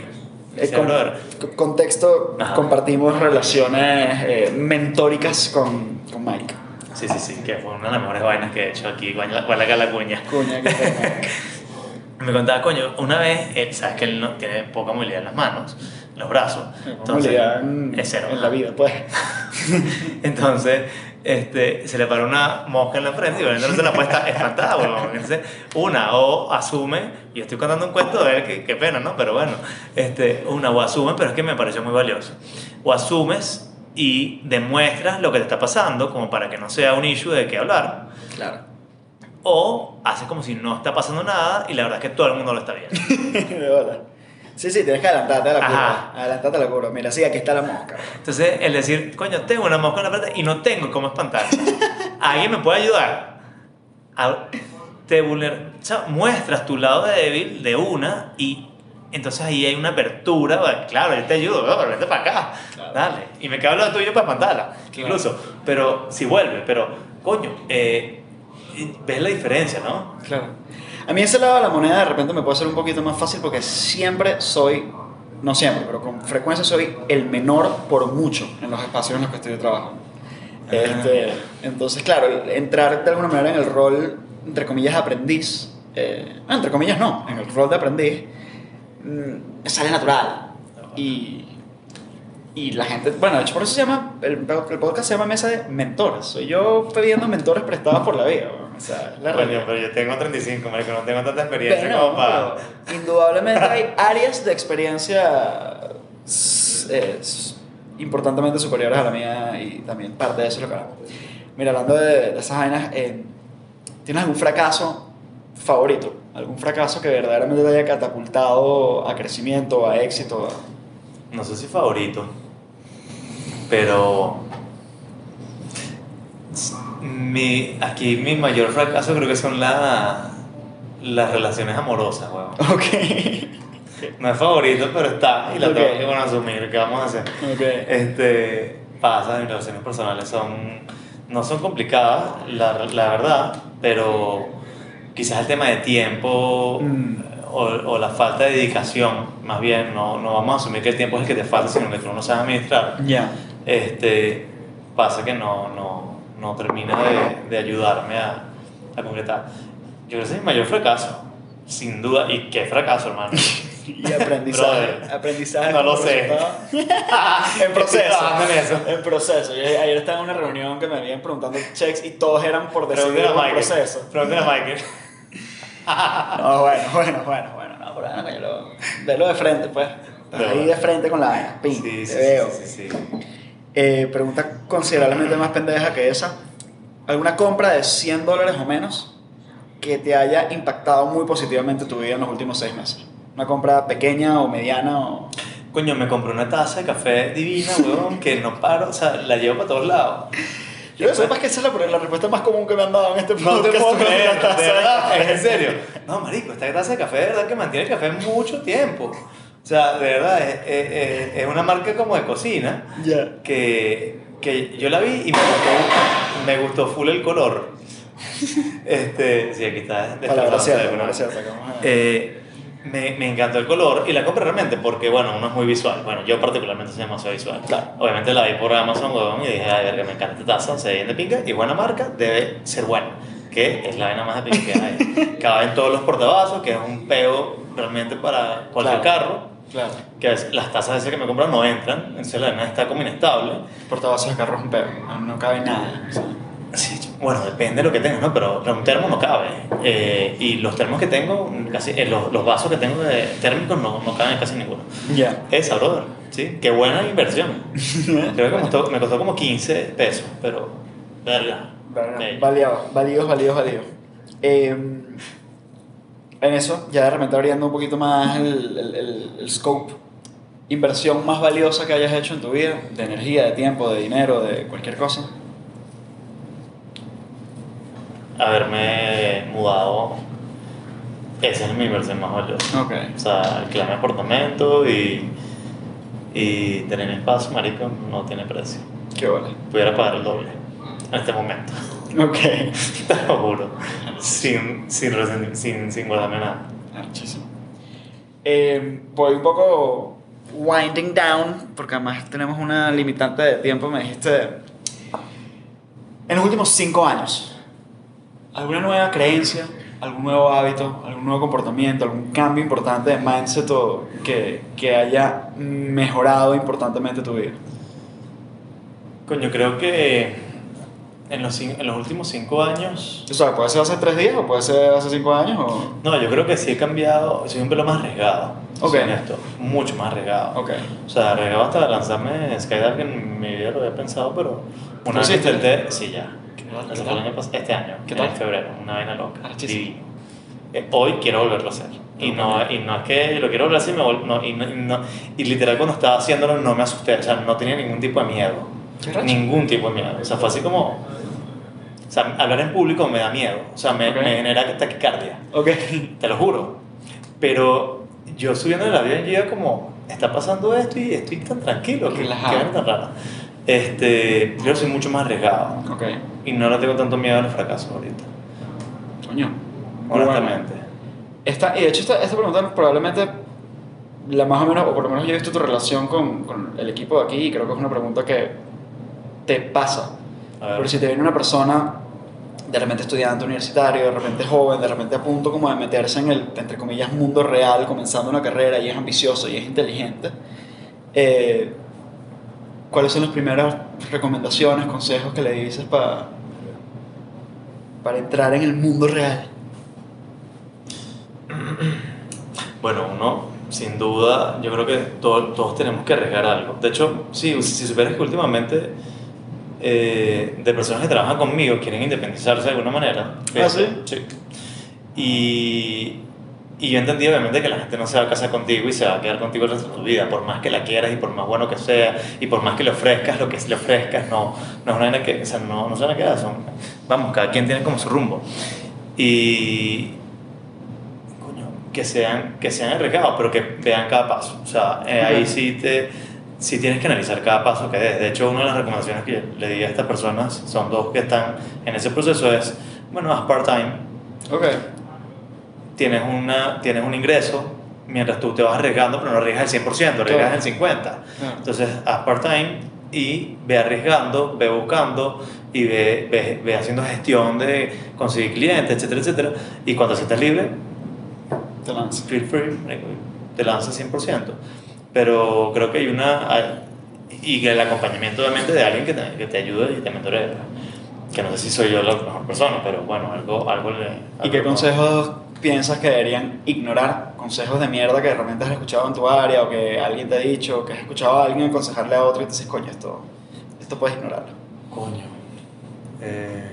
Speaker 1: Eh, con- con- contexto,
Speaker 2: Ajá.
Speaker 1: compartimos relaciones eh, mentóricas con, con Mike.
Speaker 2: sí, sí, sí, que fue una de las mejores vainas que he hecho aquí, guala guala la cuña.
Speaker 1: Cuña, que.
Speaker 2: Me contaba, coño, una vez, él, sabes que él no, tiene poca movilidad en las manos, los brazos.
Speaker 1: Movilidad en,
Speaker 2: es cero.
Speaker 1: en la vida, pues.
Speaker 2: Entonces, este, se le paró una mosca en la frente y se la puede estar espantada. Entonces, una, o asume, y estoy contando un cuento de él, que, qué pena, ¿no? Pero bueno, este, una, o asume, pero es que me pareció muy valioso. O asumes y demuestras lo que te está pasando, como para que no sea un issue de qué hablar.
Speaker 1: Claro.
Speaker 2: O haces como si no está pasando nada y la verdad es que todo el mundo lo está viendo.
Speaker 1: De bola. Sí, sí, tienes que adelantarte a la curva. Adelantarte a la curva. Mira, sí, aquí está la mosca.
Speaker 2: Entonces, el decir, coño, tengo una mosca en la plata y no tengo cómo espantarla. ¿Alguien me puede ayudar? A- te vulner o sea, muestras tu lado débil de una y entonces ahí hay una apertura. Claro, yo te ayudo, pero vete para acá.
Speaker 1: Claro.
Speaker 2: Dale. Y me quedo lo tuyo para espantarla.
Speaker 1: Claro.
Speaker 2: Incluso. Pero si vuelve, pero, coño, eh, ves la diferencia, ¿no?
Speaker 1: Claro. A mí ese lado de la moneda de repente me puede ser un poquito más fácil porque siempre soy, no siempre, pero con frecuencia soy el menor por mucho en los espacios en los que estoy de trabajo.
Speaker 2: Ah.
Speaker 1: Este, entonces, claro, entrar de alguna manera en el rol, entre comillas, aprendiz, eh, no, entre comillas no, en el rol de aprendiz, mm, sale natural. Y, y la gente, bueno, de hecho por eso se llama, el, el podcast se llama Mesa de Mentores. Soy yo pidiendo mentores prestados por la vida. O sea, es la realidad.
Speaker 2: pero yo tengo 35, marico, no tengo tanta experiencia
Speaker 1: Bueno,
Speaker 2: como para...
Speaker 1: pero indudablemente hay áreas de experiencia eh, s- importantemente superiores a la mía y también parte de eso es lo que hago. Mira, hablando de, de esas vainas, eh, ¿tienes algún fracaso favorito? ¿Algún fracaso que verdaderamente te haya catapultado a crecimiento, a éxito? a-
Speaker 2: No sé si favorito, pero mi, aquí mi mayor fracaso creo que son la, las relaciones amorosas, weón.
Speaker 1: Ok.
Speaker 2: No es favorito, pero está y la
Speaker 1: Ok.
Speaker 2: tengo que bueno, asumir. ¿Qué vamos a hacer?
Speaker 1: ok.
Speaker 2: Este, pasa, mis relaciones personales son, no son complicadas, la, la verdad, pero quizás el tema de tiempo
Speaker 1: Mm.
Speaker 2: o, o la falta de dedicación, más bien, no, no vamos a asumir que el tiempo es el que te falta, sino que tú no sabes administrar,
Speaker 1: Ya.
Speaker 2: este, pasa que no, no, no termina de, de ayudarme a, a concretar. Yo creo que ese es mi mayor fracaso, sin duda, y qué fracaso, hermano.
Speaker 1: Y aprendizaje.
Speaker 2: Brother.
Speaker 1: aprendizaje.
Speaker 2: No lo sé.
Speaker 1: en proceso.
Speaker 2: en eso.
Speaker 1: En proceso. Yo ayer estaba en una reunión que me habían preguntando checks y todos eran por decidir un
Speaker 2: Michael.
Speaker 1: proceso.
Speaker 2: Pregúntale a Michael.
Speaker 1: No, bueno, bueno, bueno, bueno. No, pero bueno, coño, lo, velo de frente, pues. Ahí de frente con la vaina. Pin,
Speaker 2: Sí,
Speaker 1: te
Speaker 2: sí,
Speaker 1: veo.
Speaker 2: sí, sí, sí.
Speaker 1: Eh, pregunta considerablemente más pendeja que esa. ¿Alguna compra de 100 dólares o menos que te haya impactado muy positivamente tu vida en los últimos seis meses? ¿Una compra pequeña o mediana o...?
Speaker 2: Coño, me compré una taza de café divina, weón, que no paro, o sea, la llevo para todos lados.
Speaker 1: Yo no más que esa es la, la respuesta más común que me han dado en este
Speaker 2: No te
Speaker 1: podcast
Speaker 2: puedo creer,
Speaker 1: taza
Speaker 2: de en serio. No, marico, esta taza de café de verdad que mantiene el café mucho tiempo. O sea, de verdad, es, es- es- una marca como de cocina
Speaker 1: Ya.
Speaker 2: que, que yo la vi y me gustó, me gustó full el color. Este, sí, aquí está
Speaker 1: Palabra cierta, palabra cierta.
Speaker 2: Eh, me, me encantó el color y la compré realmente porque, bueno, uno es muy visual. Bueno, yo particularmente soy demasiado visual.
Speaker 1: Claro.
Speaker 2: Obviamente la vi por Amazon, weón, y dije, ay, verga, me encanta esta taza, se ve bien de pinga y buena marca, debe ser buena. Que es la vaina más de pinga que hay. Cabe en todos los portavasos, que es un peo realmente para cualquier
Speaker 1: Claro.
Speaker 2: carro.
Speaker 1: Claro.
Speaker 2: Que veces las tazas esas que me compran no entran, entonces la vaina está como inestable.
Speaker 1: Portavasos de carro es un peo. No, no cabe nada. o sea.
Speaker 2: Sí, bueno, depende de lo que tengas, ¿no? Pero, pero un termo no cabe. Eh, y los termos que tengo, casi, eh, los, los vasos que tengo de térmicos no, no caben casi ninguno.
Speaker 1: Ya.
Speaker 2: Esa, brother. Sí, qué buena inversión. Creo que me costó, me costó como 15 pesos, pero. Verga.
Speaker 1: Validos, validos, validos. Eh, en eso, ya de repente abriendo un poquito más el, el, el- el scope. Inversión más valiosa que hayas hecho en tu vida, de energía, de tiempo, de dinero, de cualquier cosa.
Speaker 2: Haberme mudado. Esa es mi inversión más valiosa.
Speaker 1: Ok.
Speaker 2: O sea, alquilar mi apartamento y. Y tener espacio, marico, no tiene precio.
Speaker 1: Qué vale.
Speaker 2: Pudiera pagar el doble en este momento.
Speaker 1: Ok.
Speaker 2: Te lo juro. Sin, sin, sin, sin guardarme nada.
Speaker 1: Muchísimo. Eh, voy un poco winding down, porque además tenemos una limitante de tiempo. Me dijiste, en los últimos cinco años, ¿alguna nueva creencia, algún nuevo hábito, algún nuevo comportamiento, algún cambio importante de mindset o que, que haya mejorado importantemente tu vida?
Speaker 2: Coño, creo que en los, en los últimos cinco años.
Speaker 1: O sea, puede ser hace tres días o puede ser hace cinco años o...
Speaker 2: No, yo creo que sí he cambiado. Soy un pelo más arriesgado.
Speaker 1: Ok.
Speaker 2: soy honesto, mucho más arriesgado.
Speaker 1: Ok.
Speaker 2: O sea, arriesgado hasta lanzarme Skydive en mi vida lo había pensado, pero una
Speaker 1: ¿Lo
Speaker 2: vez intenté, sí, ya.
Speaker 1: tal?
Speaker 2: Eso fue el año pas- este año,
Speaker 1: ¿Qué
Speaker 2: en
Speaker 1: tal?
Speaker 2: febrero, una vaina loca. Divino. Eh, hoy quiero volverlo a hacer. Y no, y no es que lo quiero hablar así, me vol- no, y, no, y, no- y literal cuando estaba haciéndolo no me asusté, o sea, no tenía ningún tipo de miedo. Ningún tipo de miedo. O sea, fue así como... O sea, hablar en público me da miedo, o sea, me,
Speaker 1: Ok.
Speaker 2: me genera taquicardia,
Speaker 1: Ok.
Speaker 2: te lo juro. Pero yo subiendo el avión yo iba como, está pasando esto y estoy tan tranquilo, que, vaina tan rara. Este, yo soy mucho más arriesgado
Speaker 1: Ok.
Speaker 2: y no le tengo tanto miedo al fracaso ahorita,
Speaker 1: Coño.
Speaker 2: honestamente.
Speaker 1: Esta, y de hecho, esta, esta pregunta probablemente la más o menos, o por lo menos yo he visto tu relación con, con el equipo de aquí y creo que es una pregunta que te pasa. Pero si te viene una persona, de repente estudiante universitario, de repente joven, de repente a punto como de meterse en el, entre comillas, mundo real, comenzando una carrera y es ambicioso y es inteligente, eh, ¿cuáles son las primeras recomendaciones, consejos que le dices para para entrar en el mundo real?
Speaker 2: Bueno, uno, sin duda, yo creo que todo- todos tenemos que arriesgar algo. De hecho, sí, si supieras que últimamente eh, de personas que trabajan conmigo quieren independizarse de alguna manera.
Speaker 1: ¿Ah, sí?
Speaker 2: Sí. Y, y yo entendí obviamente que la gente no se va a casar contigo y se va a quedar contigo el resto de tu vida, por más que la quieras y por más bueno que sea y por más que le ofrezcas lo que le ofrezcas, no, no es una que, o sea, no, no se van a quedar, son, vamos, cada quien tiene como su rumbo. Y, que sean, que sean arriesgados, pero que vean cada paso. O sea, eh, ahí sí, te, sí tienes que analizar cada paso que des. De hecho, una de las recomendaciones que le di a estas personas, son dos que están en ese proceso, es, bueno, haz part-time,
Speaker 1: Ok.
Speaker 2: tienes, una, tienes un ingreso, mientras tú te vas arriesgando, pero no arriesgas el 100%, arriesgas el 50%.
Speaker 1: Claro.
Speaker 2: Entonces, haz part-time y ve arriesgando, ve buscando y ve, ve, ve haciendo gestión de conseguir clientes, etcétera, etcétera. Y cuando estés libre,
Speaker 1: Te lanzas.
Speaker 2: feel free, te lanzas 100%. Pero creo que hay una... y que el acompañamiento obviamente de alguien que te, que te ayude y te mentoree. Que no sé si soy yo la mejor persona, pero bueno, algo, algo le...
Speaker 1: ¿Y
Speaker 2: algo-
Speaker 1: qué consejos piensas que deberían ignorar? Consejos de mierda que de repente has escuchado en tu área o que alguien te ha dicho, que has escuchado a alguien aconsejarle a otro y te dices, coño, esto, esto puedes ignorarlo.
Speaker 2: Coño. Eh...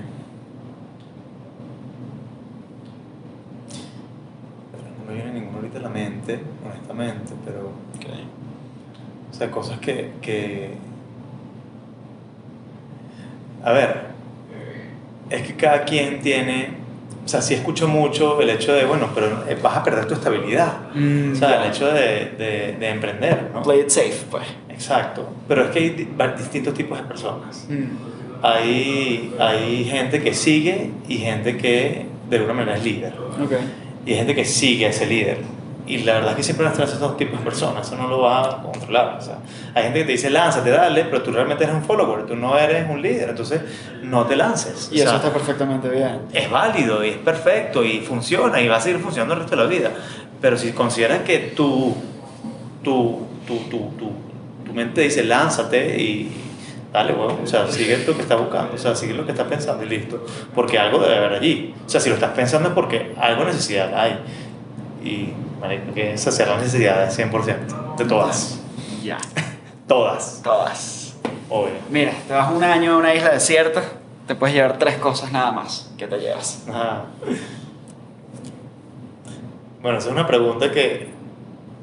Speaker 2: me viene ninguno ahorita a la mente, honestamente, pero... O sea, cosas que, que... A ver, es que cada quien tiene... O sea, sí escucho mucho el hecho de, bueno, pero eh, vas a perder tu estabilidad.
Speaker 1: Mm,
Speaker 2: o sea,
Speaker 1: ya.
Speaker 2: el hecho de, de, de emprender, ¿no?
Speaker 1: Play it safe, pues.
Speaker 2: Exacto. Pero es que hay distintos tipos de personas.
Speaker 1: Mm.
Speaker 2: Hay, hay gente que sigue y gente que de alguna manera es líder.
Speaker 1: Ok.
Speaker 2: Y hay gente que sigue a ese líder. Y la verdad es que siempre van a estar esos dos tipos de personas, eso no lo vas a controlar. O sea, hay gente que te dice lánzate, dale, pero tú realmente eres un follower, tú no eres un líder, entonces no te lances.
Speaker 1: Y
Speaker 2: O
Speaker 1: eso
Speaker 2: sea,
Speaker 1: está perfectamente bien.
Speaker 2: es válido y es perfecto y funciona y va a seguir funcionando el resto de la vida. Pero si consideras que tu, tu, tu, tu, tu, tu mente dice lánzate y dale, huevón, o sea, sigue lo que estás buscando, o sea, sigue lo que estás pensando y listo. Porque algo debe haber allí. O sea, si lo estás pensando es porque algo necesidad hay. Y marico, que saciar las necesidades 100%, de todas.
Speaker 1: Ya.
Speaker 2: Todas,
Speaker 1: Todas.
Speaker 2: obvio.
Speaker 1: Mira, te vas un año a una isla desierta, te puedes llevar tres cosas nada más. ¿Qué te llevas?
Speaker 2: Ajá. Bueno, esa es una pregunta que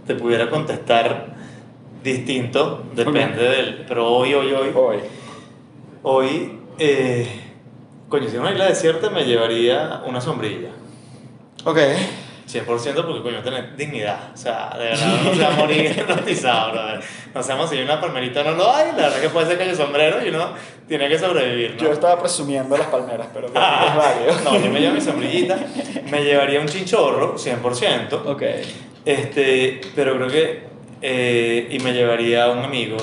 Speaker 2: te pudiera contestar distinto, depende del... Pero hoy, hoy, hoy,
Speaker 1: Hoy.
Speaker 2: hoy, eh, coño, si una isla desierta me llevaría una sombrilla.
Speaker 1: Ok.
Speaker 2: 100% porque coño, tener dignidad. O sea, de verdad no se va a morir hipnotizado, brother. No sabemos si una palmerita no lo hay, la verdad que puede ser que haya sombrero y uno tiene que sobrevivir, ¿no?
Speaker 1: Yo estaba presumiendo las palmeras, pero que es.
Speaker 2: No, yo me llevo mi sombrillita, me llevaría un chinchorro, 100%.
Speaker 1: Ok.
Speaker 2: Este, pero creo que. Eh, y me llevaría a un amigo,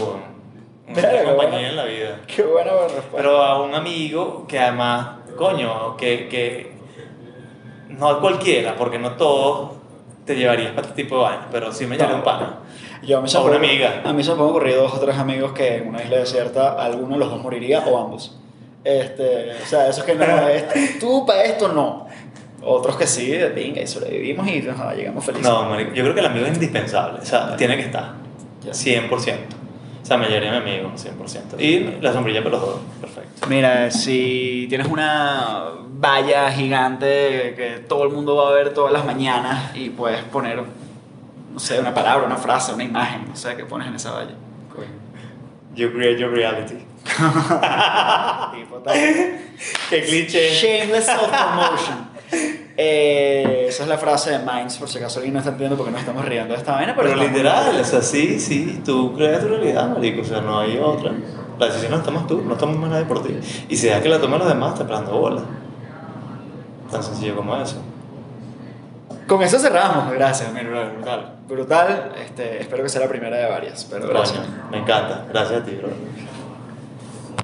Speaker 2: una compañía
Speaker 1: bueno.
Speaker 2: en la vida.
Speaker 1: Qué buena respuesta.
Speaker 2: Pero a un amigo que además, coño, que. que no a cualquiera, porque no todos te llevarías para este tipo de vainas, pero sí me llevaría un pana.
Speaker 1: Yo a mí se
Speaker 2: O una amiga.
Speaker 1: A mí se me han ocurrido dos o tres amigos que en una isla desierta alguno de los dos moriría o ambos. Este, o sea, eso es que no, este, tú para esto no. Otros que sí, de pinga, y sobrevivimos y ajá, llegamos felices.
Speaker 2: No, marico, yo creo que el amigo es indispensable, o sea, tiene que estar,
Speaker 1: Ya.
Speaker 2: 100%. O sea, me llevaría a mi amigo, 100%. Y la sombrilla para los dos, perfecto.
Speaker 1: Mira, si tienes una valla gigante que todo el mundo va a ver todas las mañanas y puedes poner, no sé, una palabra, una frase, una imagen, no sé, qué pones en esa valla.
Speaker 2: You create your reality.
Speaker 1: Tipo, tal.
Speaker 2: Qué cliché.
Speaker 1: Shameless self-promotion. Eh, esa es la frase de Minds, por si acaso alguien no está entendiendo porque nos estamos riendo de esta vaina, pero,
Speaker 2: Pero literal, o sea, sí, sí, tú creas tu realidad, marico, o sea, no hay otra. La decisión la tomas tú, no tomas más nadie por ti. Y si dejas que la tomen los demás, te dando bola. Tan sencillo como eso.
Speaker 1: Con eso cerramos, gracias, mira, brutal. Brutal, este, espero que sea la primera de varias, pero gracias.
Speaker 2: Me encanta. Gracias a ti, bro.